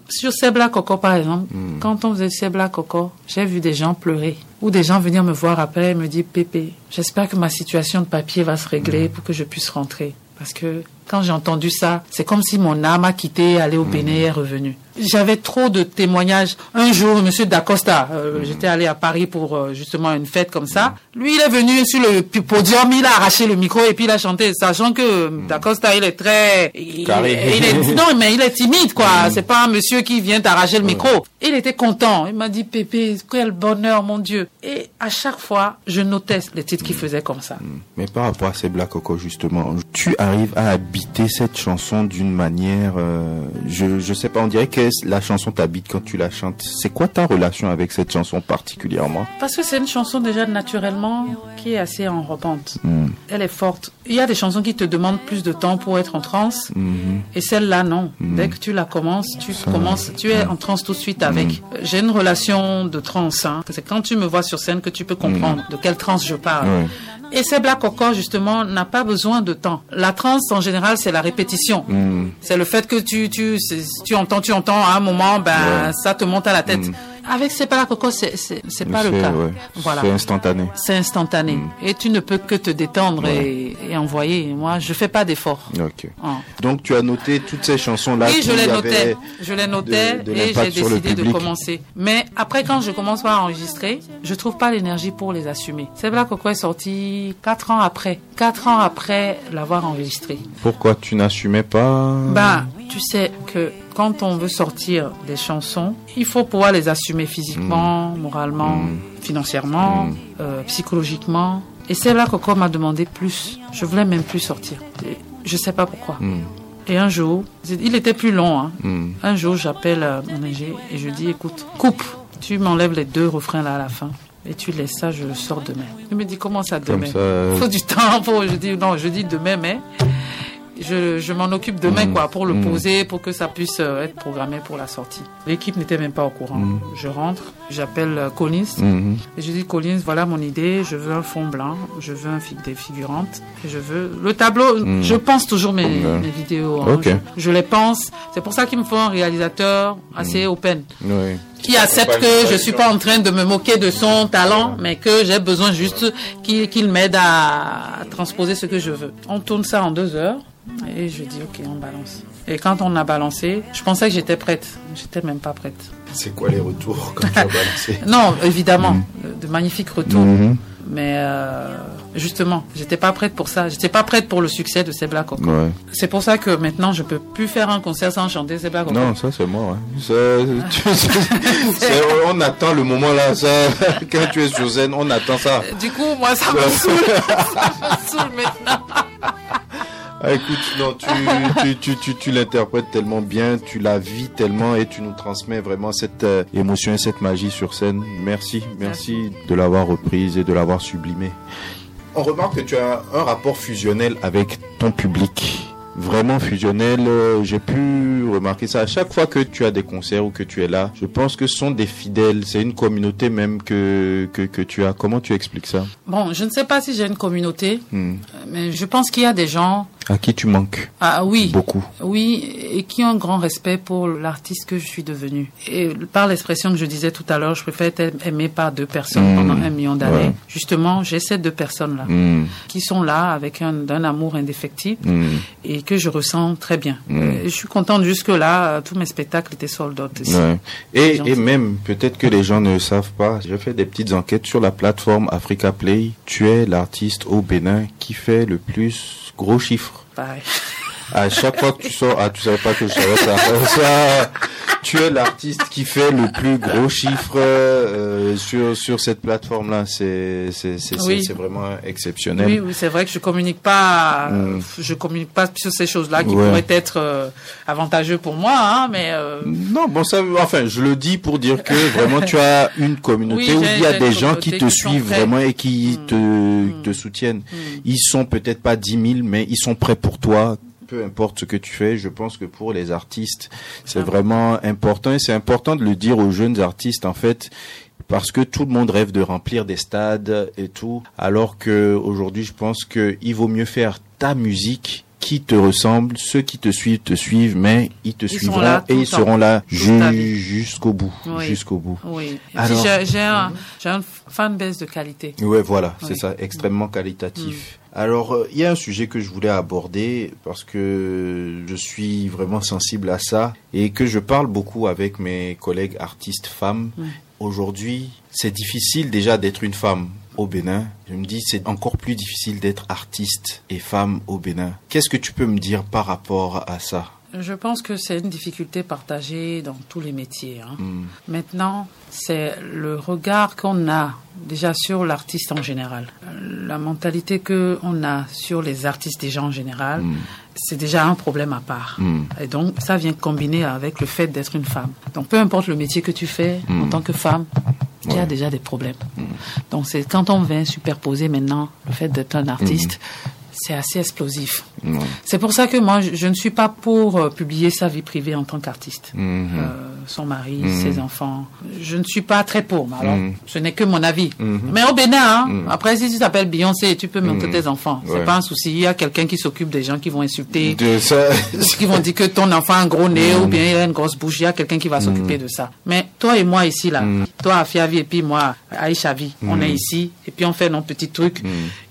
Speaker 9: Sur Sebla Coco, par exemple, quand on faisait Sebla Coco, j'ai vu des gens pleurer. Ou des gens venir me voir après et me dire, Pépé, j'espère que ma situation de papier va se régler pour que je puisse rentrer. Parce que quand j'ai entendu ça, c'est comme si mon âme a quitté, allé au Bénin et est revenue. J'avais trop de témoignages. Un jour, Monsieur Dacosta, euh, j'étais allé à Paris pour euh, justement une fête comme ça. Lui, il est venu sur le podium, il a arraché le micro et puis il a chanté, sachant que euh, Dacosta, il est très, il,
Speaker 10: Carré.
Speaker 9: il est, <laughs> non, mais il est timide, quoi. C'est pas un monsieur qui vient t'arracher le micro. Il était content. Il m'a dit, Pépé, quel bonheur, mon Dieu. Et à chaque fois, je notais les titres qu'il faisait comme ça.
Speaker 10: Mais par rapport à ces Black Coco, justement, tu arrives à habiter cette chanson d'une manière, euh, je, je sais pas, on dirait que la chanson t'habite quand tu la chantes. C'est quoi ta relation avec cette chanson particulièrement?
Speaker 9: Parce que c'est une chanson déjà naturellement qui est assez enrobante.
Speaker 10: Hmm.
Speaker 9: Elle est forte. Il y a des chansons qui te demandent plus de temps pour être en transe.
Speaker 10: Mhm.
Speaker 9: Et celle-là, non.
Speaker 10: Hmm.
Speaker 9: Dès que tu la commences, tu commences, tu es en transe tout de suite avec.
Speaker 10: Hmm.
Speaker 9: Euh, J'ai une relation de transe. Hein. C'est quand tu me vois sur scène que tu peux comprendre de quelle transe je parle.
Speaker 10: Hmm.
Speaker 9: Et ces Black Coco, justement, n'a pas besoin de temps. La transe, en général, c'est la répétition.
Speaker 10: Hmm.
Speaker 9: C'est le fait que tu, tu, tu entends, tu entends, à un moment, ben, ça te monte à la tête. Avec ces Black Coco, c'est, c'est, c'est pas le
Speaker 10: C'est-
Speaker 9: cas.
Speaker 10: ouais,
Speaker 9: Voilà.
Speaker 10: C'est instantané.
Speaker 9: C'est instantané.
Speaker 10: Hmm.
Speaker 9: Et tu ne peux que te détendre et, et envoyer. Moi, je fais pas d'efforts.
Speaker 10: Ok.
Speaker 9: Ah.
Speaker 10: Donc tu as noté toutes ces chansons-là.
Speaker 9: Oui,
Speaker 10: qui
Speaker 9: je les notais. Je les notais
Speaker 10: de
Speaker 9: et j'ai décidé de commencer. Mais après, quand je commence à enregistrer, je trouve pas l'énergie pour les assumer. C'est Black Coco est sorti quatre ans après. Quatre ans après l'avoir enregistré.
Speaker 10: Pourquoi tu n'assumais pas
Speaker 9: Ben, tu sais que quand on veut sortir des chansons, il faut pouvoir les assumer physiquement, moralement, financièrement, euh, psychologiquement. Et c'est là que Coco m'a demandé plus. Je voulais même plus sortir. Et je sais pas pourquoi. Et un jour, il était plus long. Hein. Un jour, j'appelle euh, mon ingé et je dis, écoute, coupe. Tu m'enlèves les deux refrains là à la fin. Et tu laisses ça, je le sors demain. Il me dit, comment ça demain?
Speaker 10: ça, euh,
Speaker 9: Il faut du temps pour... Je dis, non, je dis demain, mais je, je m'en occupe demain,
Speaker 10: Mm.
Speaker 9: quoi, pour le
Speaker 10: Mm.
Speaker 9: poser, pour que ça puisse euh, être programmé pour la sortie. L'équipe n'était même pas au courant.
Speaker 10: Mm.
Speaker 9: Je rentre, j'appelle euh, Collins,
Speaker 10: Mhm.
Speaker 9: et je dis, Collins, voilà mon idée, je veux un fond blanc, je veux un des figurantes, je veux le tableau. Je pense toujours mes, vidéos. hein. Je, je les pense. C'est pour ça qu'il me faut un réalisateur assez open
Speaker 10: Oui.
Speaker 9: qui accepte que je suis pas en train de me moquer de son talent, mais que j'ai besoin juste qu'il m'aide à transposer ce que je veux. On tourne ça en deux heures et je dis ok, on balance. Et quand on a balancé, je pensais que j'étais prête. J'étais même pas prête.
Speaker 10: C'est quoi les retours quand tu as balancé <laughs>
Speaker 9: Non, évidemment, de, de magnifiques retours.
Speaker 10: Mhm.
Speaker 9: Mais euh, justement, j'étais pas prête pour ça. J'étais pas prête pour le succès de Sebla Coco.
Speaker 10: Ouais.
Speaker 9: C'est pour ça que maintenant, je peux plus faire un concert sans chanter Sebla Coco.
Speaker 10: Non, ça c'est moi. Ça, <laughs> tu- on attend le moment là. Ça, <laughs> quand tu es sur scène, on attend ça.
Speaker 9: Du coup, moi, ça me saoule. ça me saoule maintenant.
Speaker 10: Ah, écoute, non, tu, tu, tu, tu, tu l'interprètes tellement bien, tu la vis tellement et tu nous transmets vraiment cette euh, émotion et cette magie sur scène. Merci, merci de l'avoir reprise et de l'avoir sublimée. On remarque que tu as un rapport fusionnel avec ton public. Vraiment fusionnel, euh, j'ai pu remarquer ça à chaque fois que tu as des concerts ou que tu es là. Je pense que ce sont des fidèles, c'est une communauté même que, que, que tu as. Comment tu expliques ça?
Speaker 9: Bon, je ne sais pas si j'ai une communauté,
Speaker 10: Hmm.
Speaker 9: mais je pense qu'il y a des gens
Speaker 10: À qui tu manques
Speaker 9: Ah oui.
Speaker 10: Beaucoup.
Speaker 9: Oui, et qui ont un grand respect pour l'artiste que je suis devenue. Et par l'expression que je disais tout à l'heure, je préfère être aimé par deux personnes
Speaker 10: Mmh.
Speaker 9: pendant un million d'années.
Speaker 10: Ouais.
Speaker 9: Justement, j'ai ces deux personnes-là
Speaker 10: Mmh.
Speaker 9: qui sont là avec un, un amour indéfectible
Speaker 10: Mmh.
Speaker 9: et que je ressens très bien. Et je suis contente jusque-là, euh, tous mes spectacles étaient sold out aussi.
Speaker 10: Ouais. Et, et même, peut-être que les gens ne savent pas, j'ai fait des petites enquêtes sur la plateforme Africa Play. Tu es l'artiste au Bénin qui fait le plus gros chiffre.
Speaker 9: Pareil.
Speaker 10: À chaque fois que tu sors, ah, tu savais pas que je savais ça. <laughs> Ça, tu es l'artiste qui fait le plus gros chiffre euh, sur sur cette plateforme-là. C'est c'est c'est
Speaker 9: Oui.
Speaker 10: c'est- c'est vraiment exceptionnel.
Speaker 9: Oui, oui, c'est vrai que je communique pas,
Speaker 10: Mm.
Speaker 9: je communique pas sur ces choses-là qui
Speaker 10: Ouais.
Speaker 9: pourraient être euh, avantageux pour moi, hein, mais euh,
Speaker 10: Non, bon ça, enfin, je le dis pour dire que vraiment tu as <laughs> une communauté
Speaker 9: Oui,
Speaker 10: où il y a des gens qui te
Speaker 9: qui
Speaker 10: suivent vraiment et qui te, te soutiennent. Ils sont peut-être pas 10 000, mais ils sont prêts pour toi. Peu importe ce que tu fais, je pense que pour les artistes, c'est vraiment important et c'est important de le dire aux jeunes artistes en fait. Parce que tout le monde rêve de remplir des stades et tout, alors que aujourd'hui, je pense que il vaut mieux faire ta musique qui te ressemble, ceux qui te suivent te suivent, mais ils te
Speaker 9: Ils
Speaker 10: suivront
Speaker 9: là
Speaker 10: et ils
Speaker 9: temps,
Speaker 10: seront là ju- jusqu'au bout,
Speaker 9: Oui.
Speaker 10: jusqu'au bout.
Speaker 9: oui. J'ai- un, j'ai un fanbase de qualité.
Speaker 10: Ouais, voilà, c'est ça, extrêmement qualitatif. Alors, euh, il y a un sujet que je voulais aborder parce que je suis vraiment sensible à ça et que je parle beaucoup avec mes collègues artistes femmes.
Speaker 9: Mm.
Speaker 10: Aujourd'hui, c'est difficile déjà d'être une femme au Bénin. Je me dis, c'est encore plus difficile d'être artiste et femme au Bénin. Qu'est-ce que tu peux me dire par rapport à ça?
Speaker 9: Je pense que c'est une difficulté partagée dans tous les métiers. hein.
Speaker 10: Mm.
Speaker 9: Maintenant, c'est le regard qu'on a déjà sur l'artiste en général. La mentalité que on a sur les artistes déjà en général,
Speaker 10: Mm.
Speaker 9: c'est déjà un problème à part.
Speaker 10: Mm.
Speaker 9: Et donc, ça vient combiner avec le fait d'être une femme. Donc, peu importe le métier que tu fais en tant que femme, il y a déjà des problèmes. Donc, c'est quand on vient superposer maintenant le fait d'être un artiste, c'est assez explosif. C'est pour ça que moi, je, je ne suis pas pour euh, publier sa vie privée en tant qu'artiste.
Speaker 10: Mhm.
Speaker 9: Euh, son mari,
Speaker 10: Mhm.
Speaker 9: ses enfants. Je ne suis pas très pour. mais Alors,
Speaker 10: Mhm.
Speaker 9: ce n'est que mon avis. Mais au Bénin, hein, après, si tu t'appelles Beyoncé, tu peux montrer
Speaker 10: Mhm.
Speaker 9: tes enfants. C'est
Speaker 10: Ouais.
Speaker 9: pas un souci. Il y a quelqu'un qui s'occupe des gens qui vont insulter.
Speaker 10: De ça. <laughs>
Speaker 9: qui vont dire que ton enfant a un gros nez ou bien il a une grosse bouche. Il y a quelqu'un qui va s'occuper de ça. Mais toi et moi ici, là, toi Afiavi et puis moi Aïchavi, on est ici et puis on fait nos petits trucs.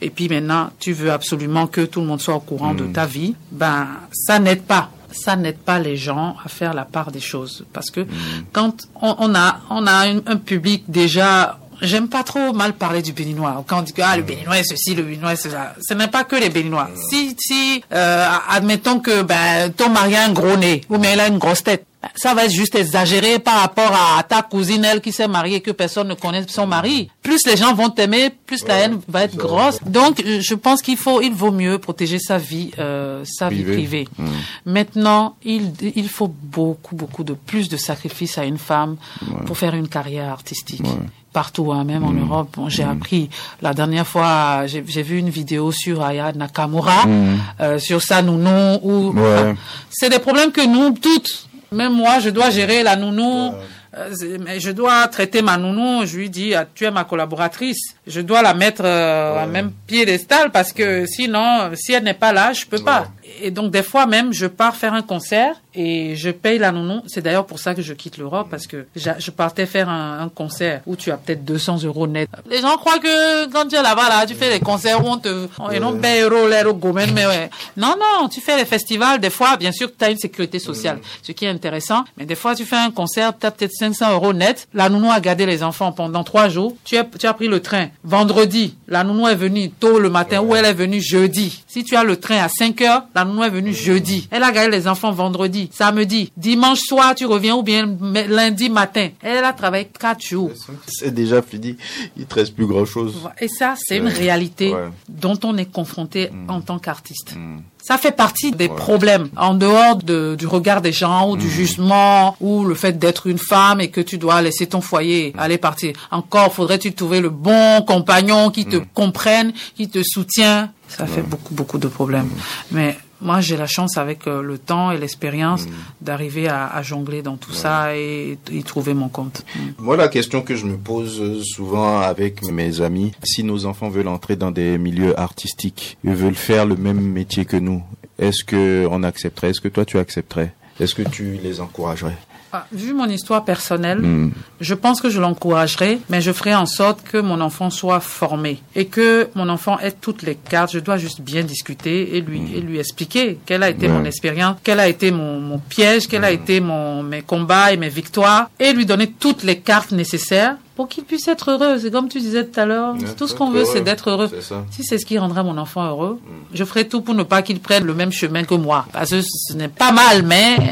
Speaker 9: Et puis maintenant, tu veux absolument que tout le monde soit au courant de ta vie. Ben, ça n'aide pas. Ça n'aide pas les gens à faire la part des choses. Parce que quand on, on a, on a un, un public déjà... J'aime pas trop mal parler du béninois. Quand on dit que ah, le béninois est ceci, le béninois est cela. Ce n'est pas que les béninois. Si, si, euh, admettons que ben, ton mari a un gros nez ou bien il a une grosse tête, ça va être juste exagéré par rapport à ta cousine, elle qui s'est mariée et que personne ne connaît son mari. Plus les gens vont t'aimer, plus la haine va être grosse. Donc, euh, je pense qu'il faut, il vaut mieux protéger sa vie, euh, sa vie
Speaker 10: Privée.
Speaker 9: privée.
Speaker 10: Mm.
Speaker 9: Maintenant, il, il faut beaucoup, beaucoup de plus de sacrifices à une femme pour faire une carrière artistique. Partout, hein, même en
Speaker 10: Mm.
Speaker 9: Europe. Bon, j'ai appris la dernière fois, j'ai vu une vidéo sur Aya Nakamura, euh, sur sa nounou.
Speaker 10: Ouais.
Speaker 9: c'est des problèmes que nous toutes, même moi, je dois gérer la nounou. Euh, je dois traiter ma nounou. Je lui dis, ah, tu es ma collaboratrice. Je dois la mettre euh, à même piédestal parce que sinon, si elle n'est pas là, je peux pas. Et donc des fois même, je pars faire un concert et je paye la nounou. C'est d'ailleurs pour ça que je quitte l'Europe parce que je partais faire un, un concert où tu as peut-être 200 euros net. Les gens croient que quand tu es là-bas là, tu fais des concerts où on te, et non gomen, mais ouais. Non non, tu fais les festivals. Des fois, bien sûr, tu as une sécurité sociale, ce qui est intéressant. Mais des fois, tu fais un concert, tu as peut-être 500 euros net. La nounou a gardé les enfants pendant trois jours. Tu as, tu as pris le train vendredi. La nounou est venue tôt le matin ou elle est venue jeudi. Si tu as le train à 5 heures, la nounou est venue jeudi. Elle a gardé les enfants vendredi, samedi, dimanche soir, tu reviens ou bien lundi matin. Elle a travaillé quatre jours.
Speaker 10: C'est déjà fini. Il te reste plus grand chose.
Speaker 9: Et ça, c'est une réalité
Speaker 10: Ouais.
Speaker 9: dont on est confronté en tant qu'artiste. Ça fait partie des problèmes en dehors de- du regard des gens ou du jugement ou le fait d'être une femme et que tu dois laisser ton foyer aller partir. Encore faudrait-il trouver le bon compagnon qui te comprenne, qui te soutient? Ça fait beaucoup beaucoup de problèmes. Mais moi, j'ai la chance avec euh, le temps et l'expérience d'arriver à, à jongler dans tout ça et y trouver mon compte.
Speaker 10: Moi, la question que je me pose euh, souvent avec mes amis, si nos enfants veulent entrer dans des milieux artistiques, ils veulent faire le même métier que nous, est-ce que on accepterait? Est-ce que toi tu accepterais? Est-ce que tu les encouragerais?
Speaker 9: Ah, Vu mon histoire personnelle,
Speaker 10: Hmm.
Speaker 9: je pense que je l'encouragerai, mais je ferai en sorte que mon enfant soit formé et que mon enfant ait toutes les cartes. Je dois juste bien discuter et lui, et lui expliquer quelle a été mon expérience, quel a été mon, mon piège, quel a été mon, mes combats et mes victoires et lui donner toutes les cartes nécessaires pour qu'il puisse être heureux. C'est comme tu disais tout à l'heure, tout ce qu'on veut, c'est d'être heureux. Si c'est ce qui rendra mon enfant heureux, je ferai tout pour ne pas qu'il prenne le même chemin que moi. Parce que ce n'est pas mal, mais euh,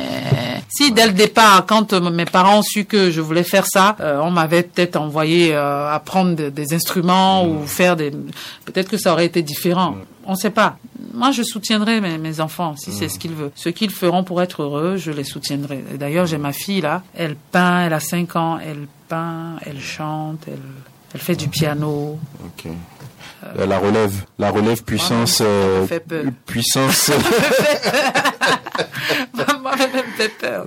Speaker 9: si dès le départ, quand euh, mes parents ont su que je voulais faire ça, euh, on m'avait peut-être envoyé apprendre de- des instruments ou faire des... Peut-être que ça aurait été différent. On ne sait pas. Moi, je soutiendrai mes, mes enfants si c'est ce qu'ils veulent. Ce qu'ils feront pour être heureux, je les soutiendrai. D'ailleurs, j'ai ma fille là. Elle peint, elle a 5 ans, elle peint, elle chante, elle, elle fait du piano.
Speaker 10: Ok. Euh, La relève, la relève puissance, euh, <laughs>
Speaker 9: me fait peur. <laughs>
Speaker 10: puissance.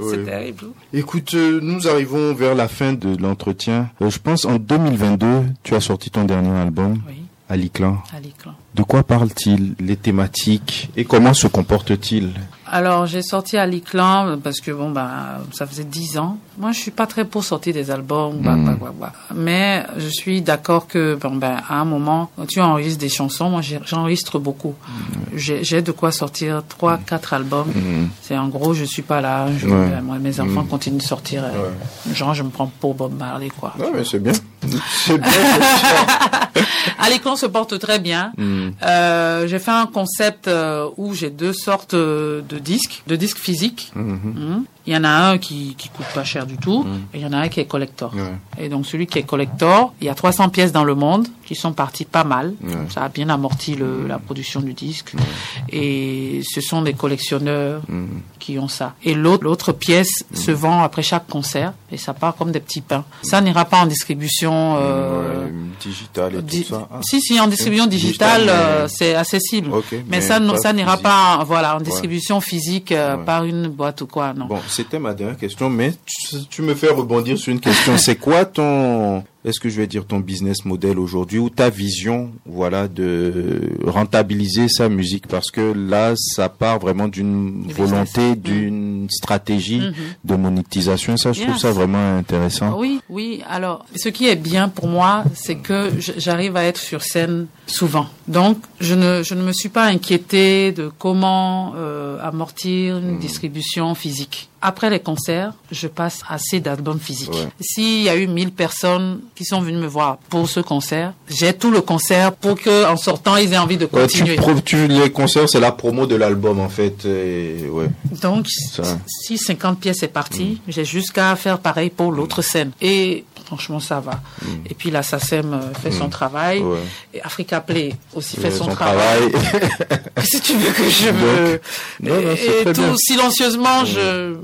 Speaker 10: Oui.
Speaker 9: C'est terrible.
Speaker 10: Écoute, euh, nous arrivons vers la fin de l'entretien. Euh, je pense en 2022, tu as sorti ton dernier album,
Speaker 9: Oui,
Speaker 10: Aliclan.
Speaker 9: à l'écran.
Speaker 10: De quoi parle-t-il Les thématiques Et comment se comporte-t-il?
Speaker 9: Alors, j'ai sorti à l'Iclan parce que bon, bah, ça faisait dix ans. Moi, je suis pas très pour sortir des albums, bah,
Speaker 10: Mm.
Speaker 9: bah, bah, bah. mais je suis d'accord que bon, ben, à un moment, quand tu enregistres des chansons, moi, j'enregistre beaucoup. J'ai j'ai de quoi sortir trois, quatre albums.
Speaker 10: Mhm.
Speaker 9: C'est en gros, je suis pas là. Je-
Speaker 10: Ouais.
Speaker 9: ben, moi, mes enfants continuent de sortir. euh, Genre, je me prends pour Bob Marley, quoi.
Speaker 10: Non, mais c'est bien. <laughs> C'est bien. <laughs>
Speaker 9: À l'écran se porte très bien.
Speaker 10: Mm.
Speaker 9: Euh, j'ai fait un concept euh, où j'ai deux sortes euh, de disques, de disques physiques.
Speaker 10: Mhm.
Speaker 9: Mhm. Il y en a un qui, qui coûte pas cher du tout, et il y en a un qui est collector.
Speaker 10: Ouais.
Speaker 9: Et donc celui qui est collector, il y a 300 pièces dans le monde qui sont parties pas mal.
Speaker 10: Ouais.
Speaker 9: Ça a bien amorti le, la production du disque. Et ce sont des collectionneurs
Speaker 10: Mhm.
Speaker 9: qui ont ça. Et l'autre, l'autre pièce se vend après chaque concert et ça part comme des petits pains. Ça n'ira pas en distribution. Euh,
Speaker 10: Ouais, digital et
Speaker 9: di-
Speaker 10: tout ça. Ah.
Speaker 9: Si, si, en distribution
Speaker 10: Digital,
Speaker 9: digitale,
Speaker 10: mais-
Speaker 9: euh, c'est accessible. Mais,
Speaker 10: mais
Speaker 9: ça, n'ira
Speaker 10: physique.
Speaker 9: pas, voilà, en distribution physique euh, par une boîte ou quoi, non.
Speaker 10: Bon, c'était ma dernière question, mais tu, me fais rebondir sur une question. C'est quoi ton, est-ce que je vais dire ton business model aujourd'hui ou ta vision, voilà, de rentabiliser sa musique? Parce que là, ça part vraiment d'une
Speaker 9: Du
Speaker 10: volonté,
Speaker 9: business.
Speaker 10: d'une stratégie
Speaker 9: Mhm.
Speaker 10: de monétisation. Ça, je trouve ça vraiment intéressant.
Speaker 9: Oui, oui. Alors, ce qui est bien pour moi, c'est que j'arrive à être sur scène souvent. Donc, je ne, je ne me suis pas inquiétée de comment euh, amortir une distribution physique. Après les concerts, je passe assez d'albums physiques.
Speaker 10: Ouais.
Speaker 9: S'il y a eu 1000 personnes qui sont venues me voir pour ce concert, j'ai tout le concert pour que, en sortant, ils aient envie de
Speaker 10: Ouais, tu,
Speaker 9: continuer.
Speaker 10: tu- les concerts, c'est la promo de l'album en fait. Et, ouais.
Speaker 9: Donc,
Speaker 10: Ça.
Speaker 9: si 50 pièces est parti, j'ai jusqu'à faire pareil pour l'autre scène. Et franchement, ça va. Et puis la SACEM euh, fait son travail.
Speaker 10: Ouais.
Speaker 9: Et Africa Play aussi fait son,
Speaker 10: son
Speaker 9: travail.
Speaker 10: travail. <laughs>
Speaker 9: si tu veux que je me...
Speaker 10: Donc, non, non,
Speaker 9: et tout
Speaker 10: bien.
Speaker 9: silencieusement, je...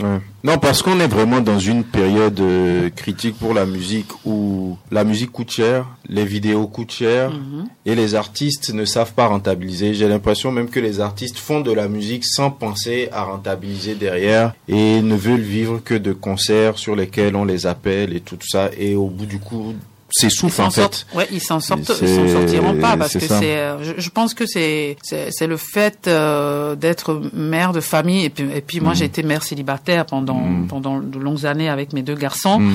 Speaker 10: Ouais. Non, parce qu'on est vraiment dans une période euh, critique pour la musique où la musique coûte cher, les vidéos coûtent cher
Speaker 9: Mhm.
Speaker 10: et les artistes ne savent pas rentabiliser. J'ai l'impression même que les artistes font de la musique sans penser à rentabiliser derrière et ne veulent vivre que de concerts sur lesquels on les appelle et tout ça et au bout du coup
Speaker 9: S'en
Speaker 10: en fait.
Speaker 9: sortent. Ouais, ils s'en sortent. Ils s'en sortiront pas parce que c'est. euh, Je, je pense que c'est c'est le fait euh, d'être mère de famille et puis et puis moi
Speaker 10: Mm.
Speaker 9: j'ai été mère célibataire pendant pendant de longues années avec mes deux garçons.
Speaker 10: Mm.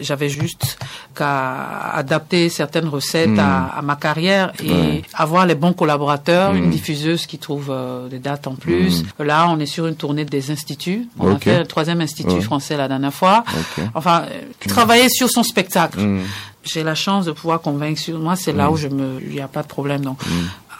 Speaker 9: J'avais juste qu'à adapter certaines recettes
Speaker 10: Mm.
Speaker 9: à, à ma carrière et
Speaker 10: Ouais.
Speaker 9: avoir les bons collaborateurs,
Speaker 10: Mm.
Speaker 9: une diffuseuse qui trouve euh, des dates en plus. Là, on est sur une tournée des instituts. On
Speaker 10: Ok.
Speaker 9: a fait le troisième institut
Speaker 10: Ouais.
Speaker 9: français la dernière fois.
Speaker 10: Ok.
Speaker 9: Enfin, euh, travailler sur son spectacle.
Speaker 10: Mm.
Speaker 9: J'ai la chance de pouvoir convaincre sur moi, c'est là où je me, il n'y a pas de problème. Donc,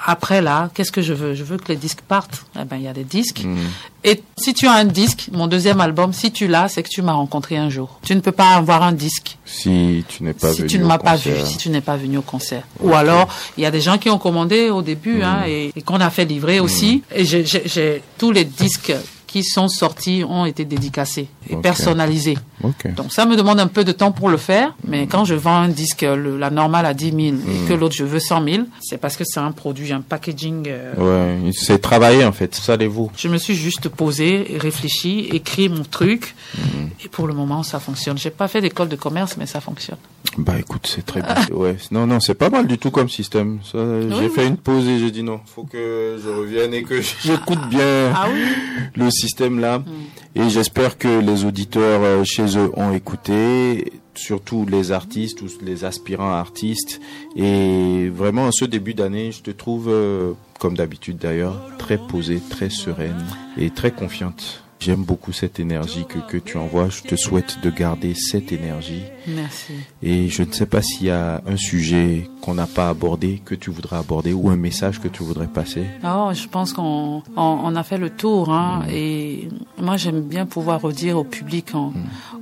Speaker 9: après là, qu'est-ce que je veux? Je veux que les disques partent. Eh ben, il y a des disques.
Speaker 10: Mm.
Speaker 9: Et si tu as un disque, mon deuxième album, si tu l'as, c'est que tu m'as rencontré un jour. Tu ne peux pas avoir un disque
Speaker 10: Si tu n'es pas
Speaker 9: si
Speaker 10: venu
Speaker 9: tu ne m'as pas vu, si tu n'es pas venu au concert. Ou alors, il y a des gens qui ont commandé au début, hein, et, et qu'on a fait livrer aussi. Et j'ai- tous les disques qui sont sortis ont été dédicacés et personnalisés. Donc ça me demande un peu de temps pour le faire, mais quand je vends un disque, le- la normale à 10 000
Speaker 10: Mm.
Speaker 9: et que l'autre je veux 100 000, c'est parce que c'est un produit, un packaging. euh,
Speaker 10: Ouais, c'est travaillé en fait, savez-vous.
Speaker 9: Je me suis juste posé, réfléchi, écrit mon truc,
Speaker 10: Mm.
Speaker 9: et pour le moment ça fonctionne. J'ai pas fait d'école de commerce, mais ça fonctionne.
Speaker 10: Bah écoute, c'est très bien. Ouais, non, non, c'est pas mal du tout comme système. Ça, j'ai fait une pause et j'ai dit non, faut que je revienne et que <laughs> j'écoute bien
Speaker 9: Ah oui
Speaker 10: le système là. Et j'espère que les auditeurs euh, chez eux ont écouté, surtout les artistes ou les aspirants artistes. Et vraiment, en ce début d'année, je te trouve, euh, comme d'habitude d'ailleurs, très posée, très sereine et très confiante. J'aime beaucoup cette énergie que, que tu envoies. Je te souhaite de garder cette énergie.
Speaker 9: Merci.
Speaker 10: Et je ne sais pas s'il y a un sujet qu'on n'a pas abordé, que tu voudrais aborder, ou un message que tu voudrais passer.
Speaker 9: Oh, je pense qu'on on, on a fait le tour. Hein, Et moi, j'aime bien pouvoir redire au public, en-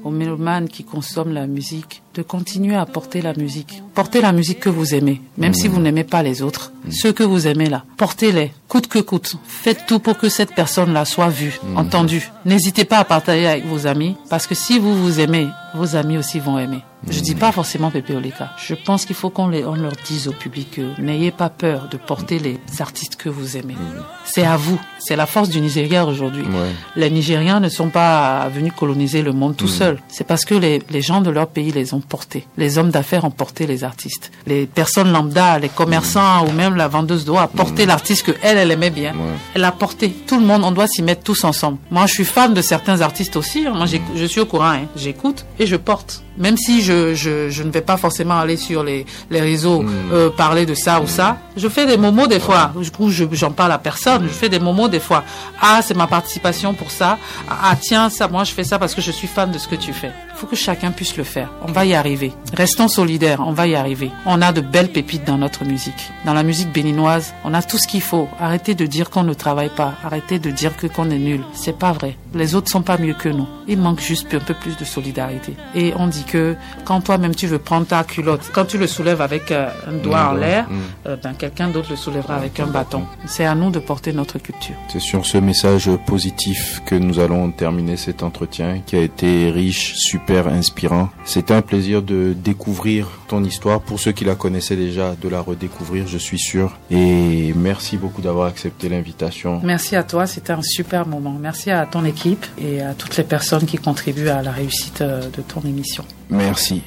Speaker 9: aux mélomanes qui consomment la musique, de continuer à porter la musique. Portez la musique que vous aimez, même si vous n'aimez pas les autres. Ceux que vous aimez là, portez-les, coûte que coûte. Faites tout pour que cette personne-là soit vue, entendue. N'hésitez pas à partager avec vos amis, parce que si vous vous aimez, vos amis aussi vont aimer. Je dis pas forcément Pépé Oleka. Je pense qu'il faut qu'on on leur dise au public que n'ayez pas peur de porter les artistes que vous aimez. C'est à vous. C'est la force du Nigeria aujourd'hui.
Speaker 10: Ouais.
Speaker 9: Les Nigériens ne sont pas venus coloniser le monde tout seuls. C'est parce que les, les gens de leur pays les ont portés. Les hommes d'affaires ont porté les artistes. Les personnes lambda, les commerçants ou même la vendeuse d'eau a porté l'artiste que elle, elle aimait bien. Elle a porté. Tout le monde, on doit s'y mettre tous ensemble. Moi, je suis fan de certains artistes aussi. hein. Moi, je suis au courant. hein. J'écoute et je porte. Même si je, je, je ne vais pas forcément aller sur les, les réseaux euh, parler de ça ou ça, je fais des moments des fois. Du coup, je- j'en parle à personne. Je fais des moments des fois. Ah, c'est ma participation pour ça. Ah, ah, tiens, ça, moi, je fais ça parce que je suis fan de ce que tu fais. Faut que chacun puisse le faire. On va y arriver. Restons solidaires. On va y arriver. On a de belles pépites dans notre musique. Dans la musique béninoise, on a tout ce qu'il faut. Arrêtez de dire qu'on ne travaille pas. Arrêtez de dire que qu'on est nul. C'est pas vrai. Les autres sont pas mieux que nous. Il manque juste un peu plus de solidarité. Et on dit que quand toi-même tu veux prendre ta culotte, quand tu le soulèves avec euh, un doigt en l'air,
Speaker 10: mm.
Speaker 9: euh, ben quelqu'un d'autre le soulèvera avec un bâton. C'est à nous de porter notre culture.
Speaker 10: C'est sur ce message positif que nous allons terminer cet entretien qui a été riche, super inspirant. C'était un plaisir de découvrir ton histoire. Pour ceux qui la connaissaient déjà, de la redécouvrir, je suis sûr. Et merci beaucoup d'avoir accepté l'invitation.
Speaker 9: Merci à toi, c'était un super moment. Merci à ton équipe et à toutes les personnes qui contribuent à la réussite euh, de ton émission.
Speaker 10: Merci.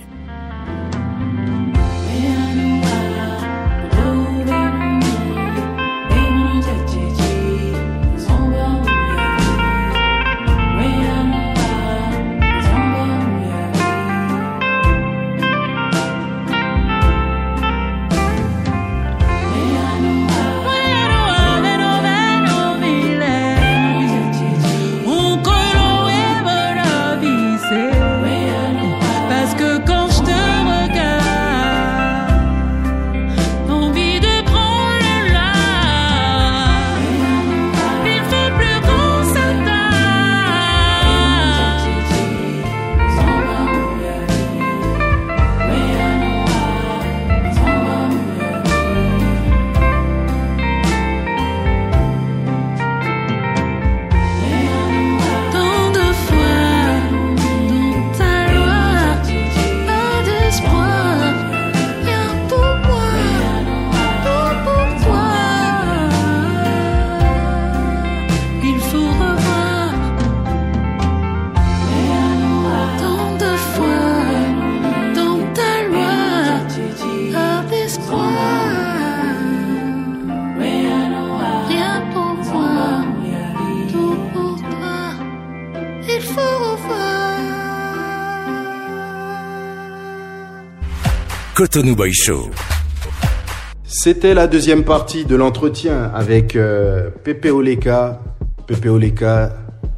Speaker 1: Cotonou Boy Show.
Speaker 2: C'était la deuxième partie de l'entretien avec euh, Pepe Oleka. Pepe Oleka,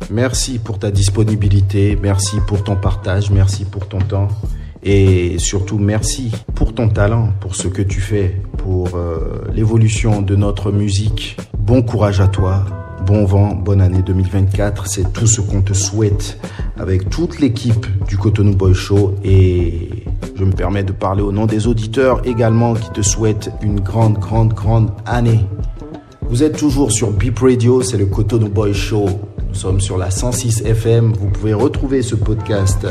Speaker 2: merci pour ta disponibilité, merci pour ton partage, merci pour ton temps et surtout merci pour ton talent, pour ce que tu fais, pour euh, l'évolution de notre musique. Bon courage à toi, bon vent, bonne année 2024, c'est tout ce qu'on te souhaite avec toute l'équipe du Cotonou Boy Show et je me permets de parler au nom des auditeurs également qui te souhaitent une grande, grande, grande année. Vous êtes toujours sur Beep Radio, c'est le Cotonou Boy Show. Nous sommes sur la 106 FM. Vous pouvez retrouver ce podcast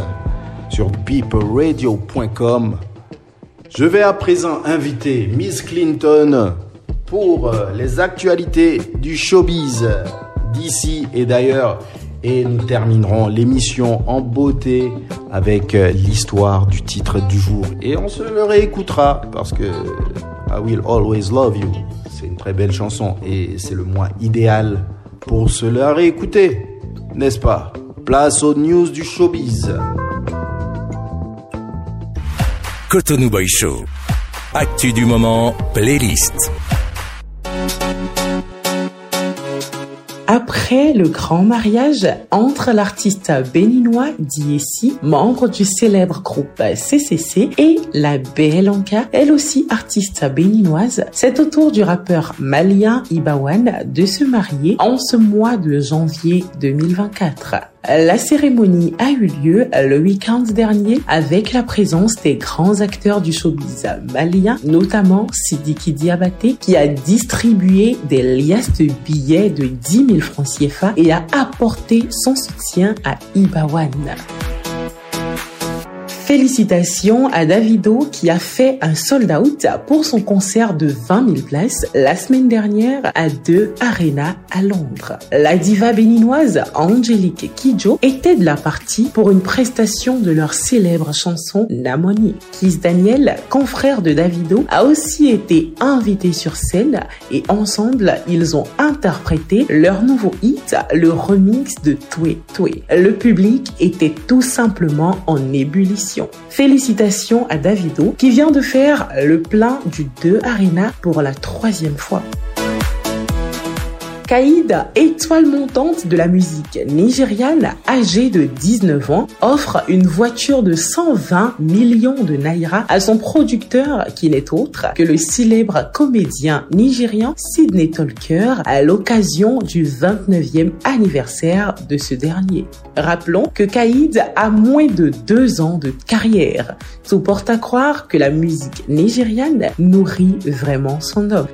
Speaker 2: sur beepradio.com. Je vais à présent inviter Miss Clinton pour euh, les actualités du showbiz d'ici et d'ailleurs. Et nous terminerons l'émission en beauté avec euh, l'histoire du titre du jour. Et on se le réécoutera parce que I Will Always Love You, c'est une très belle chanson et c'est le mois idéal pour se la réécouter, n'est-ce pas? Place aux news du showbiz.
Speaker 1: Cotonou Boy Show. Actu du moment, playlist.
Speaker 12: Après le grand mariage entre l'artiste béninois Diesi, membre du célèbre groupe CCC, et la Belanka, elle aussi artiste béninoise, c'est au tour du rappeur malien Ibawan de se marier en ce mois de janvier 2024. La cérémonie a eu lieu le week-end dernier avec la présence des grands acteurs du showbiz malien, notamment Sidiki Diabaté, qui a distribué des liasses de billets de 10 000 francs CFA et a apporté son soutien à Ibawan. Félicitations à Davido qui a fait un sold out pour son concert de 20 000 places la semaine dernière à deux Arena à Londres. La diva béninoise Angélique Kidjo était de la partie pour une prestation de leur célèbre chanson Namoni. Kiss Daniel, confrère de Davido, a aussi été invité sur scène et ensemble ils ont interprété leur nouveau hit, le remix de Twe Twe. Le public était tout simplement en ébullition. Félicitations à Davido qui vient de faire le plein du 2 Arena pour la troisième fois. Kaïd, étoile montante de la musique nigériane, âgé de 19 ans, offre une voiture de 120 millions de naira à son producteur qui n'est autre que le célèbre comédien nigérian Sidney Tolker à l'occasion du 29e anniversaire de ce dernier. Rappelons que Kaïd a moins de deux ans de carrière. Tout porte à croire que la musique nigériane nourrit vraiment son homme.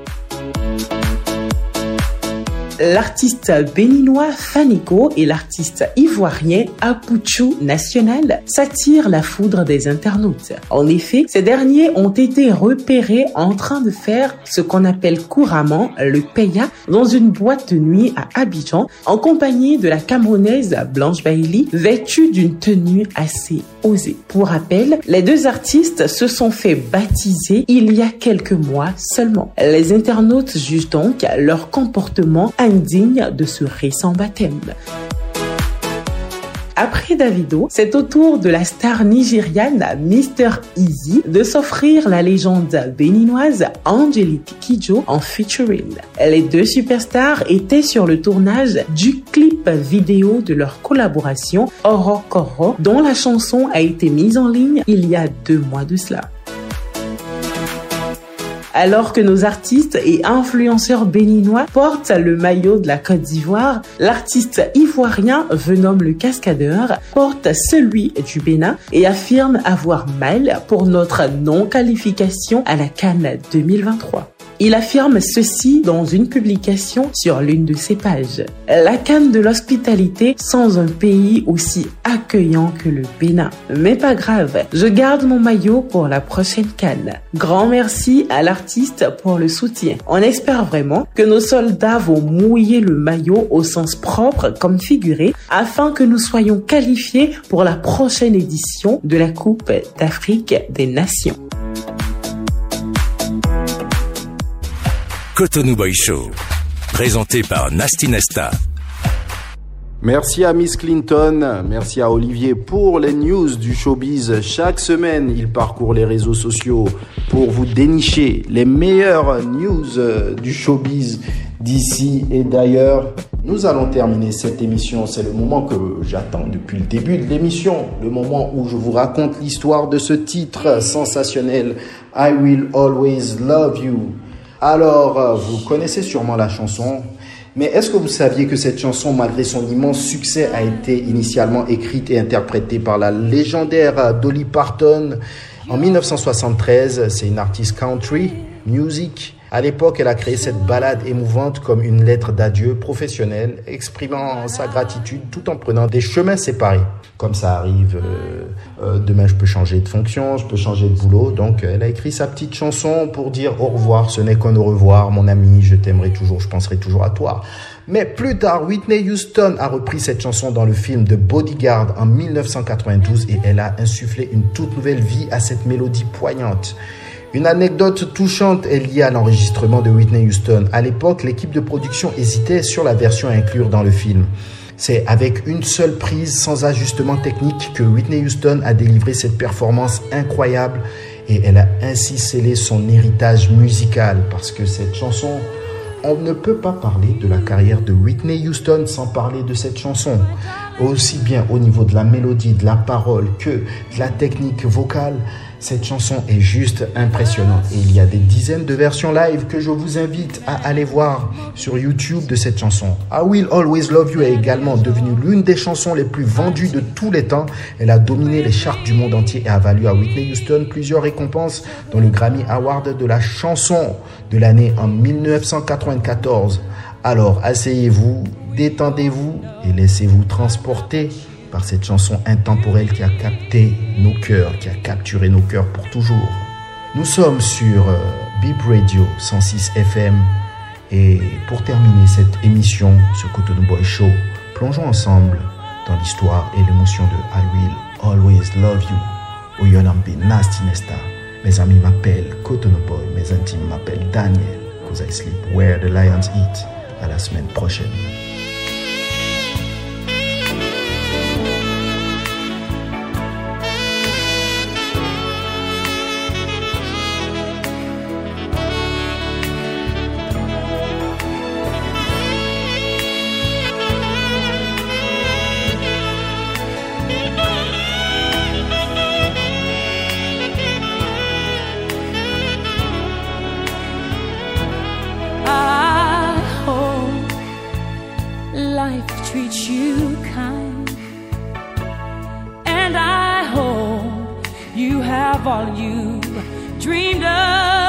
Speaker 12: L'artiste béninois Fanico et l'artiste ivoirien Apuchu National s'attirent la foudre des internautes. En effet, ces derniers ont été repérés en train de faire ce qu'on appelle couramment le paya dans une boîte de nuit à Abidjan en compagnie de la Camerounaise Blanche Bailey vêtue d'une tenue assez osée. Pour rappel, les deux artistes se sont fait baptiser il y a quelques mois seulement. Les internautes jugent donc leur comportement indigne de ce récent baptême. Après Davido, c'est au tour de la star nigériane Mr. Easy de s'offrir la légende béninoise Angelique Kidjo en featuring. Les deux superstars étaient sur le tournage du clip vidéo de leur collaboration Oro Koro, dont la chanson a été mise en ligne il y a deux mois de cela. Alors que nos artistes et influenceurs béninois portent le maillot de la Côte d'Ivoire, l'artiste ivoirien Venom le Cascadeur porte celui du Bénin et affirme avoir mal pour notre non-qualification à la Cannes 2023. Il affirme ceci dans une publication sur l'une de ses pages. La canne de l'hospitalité sans un pays aussi accueillant que le Bénin. Mais pas grave, je garde mon maillot pour la prochaine canne. Grand merci à l'artiste pour le soutien. On espère vraiment que nos soldats vont mouiller le maillot au sens propre comme figuré afin que nous soyons qualifiés pour la prochaine édition de la Coupe d'Afrique des Nations.
Speaker 1: Cotonou Boy Show. Présenté par Nasty Nesta.
Speaker 2: Merci à Miss Clinton, merci à Olivier pour les news du showbiz. Chaque semaine, il parcourt les réseaux sociaux pour vous dénicher les meilleures news euh, du showbiz d'ici et d'ailleurs. Nous allons terminer cette émission. C'est le moment que j'attends depuis le début de l'émission. Le moment où je vous raconte l'histoire de ce titre sensationnel. I will always love you. Alors, euh, vous connaissez sûrement la chanson. Mais est-ce que vous saviez que cette chanson, malgré son immense succès, a été initialement écrite et interprétée par la légendaire Dolly Parton en 1973 C'est une artiste country, music. À l'époque, elle a créé cette ballade émouvante comme une lettre d'adieu professionnelle, exprimant sa gratitude tout en prenant des chemins séparés. Comme ça arrive, euh, euh, demain je peux changer de fonction, je peux changer de boulot. Donc elle a écrit sa petite chanson pour dire au revoir, ce n'est qu'un au revoir, mon ami, je t'aimerai toujours, je penserai toujours à toi. Mais plus tard, Whitney Houston a repris cette chanson dans le film The Bodyguard en 1992 et elle a insufflé une toute nouvelle vie à cette mélodie poignante. Une anecdote touchante est liée à l'enregistrement de Whitney Houston. À l'époque, l'équipe de production hésitait sur la version à inclure dans le film. C'est avec une seule prise sans ajustement technique que Whitney Houston a délivré cette performance incroyable et elle a ainsi scellé son héritage musical parce que cette chanson on ne peut pas parler de la carrière de Whitney Houston sans parler de cette chanson. Aussi bien au niveau de la mélodie, de la parole que de la technique vocale, cette chanson est juste impressionnante. Et il y a des dizaines de versions live que je vous invite à aller voir sur YouTube de cette chanson. I Will Always Love You est également devenue l'une des chansons les plus vendues de tous les temps. Elle a dominé les charts du monde entier et a valu à Whitney Houston plusieurs récompenses, dont le Grammy Award de la chanson de l'année en 1994. Alors asseyez-vous, détendez-vous et laissez-vous transporter par cette chanson intemporelle qui a capté nos cœurs, qui a capturé nos cœurs pour toujours. Nous sommes sur euh, Bip Radio 106 FM et pour terminer cette émission, ce Cotonou Boy Show, plongeons ensemble dans l'histoire et l'émotion de I Will Always Love You, Oyonambi Nasty Nesta. Mes amis m'appellent Cotonou Boy, mes intimes m'appellent Daniel, cause I sleep where the lions eat. À la semaine prochaine.
Speaker 3: All you dreamed of.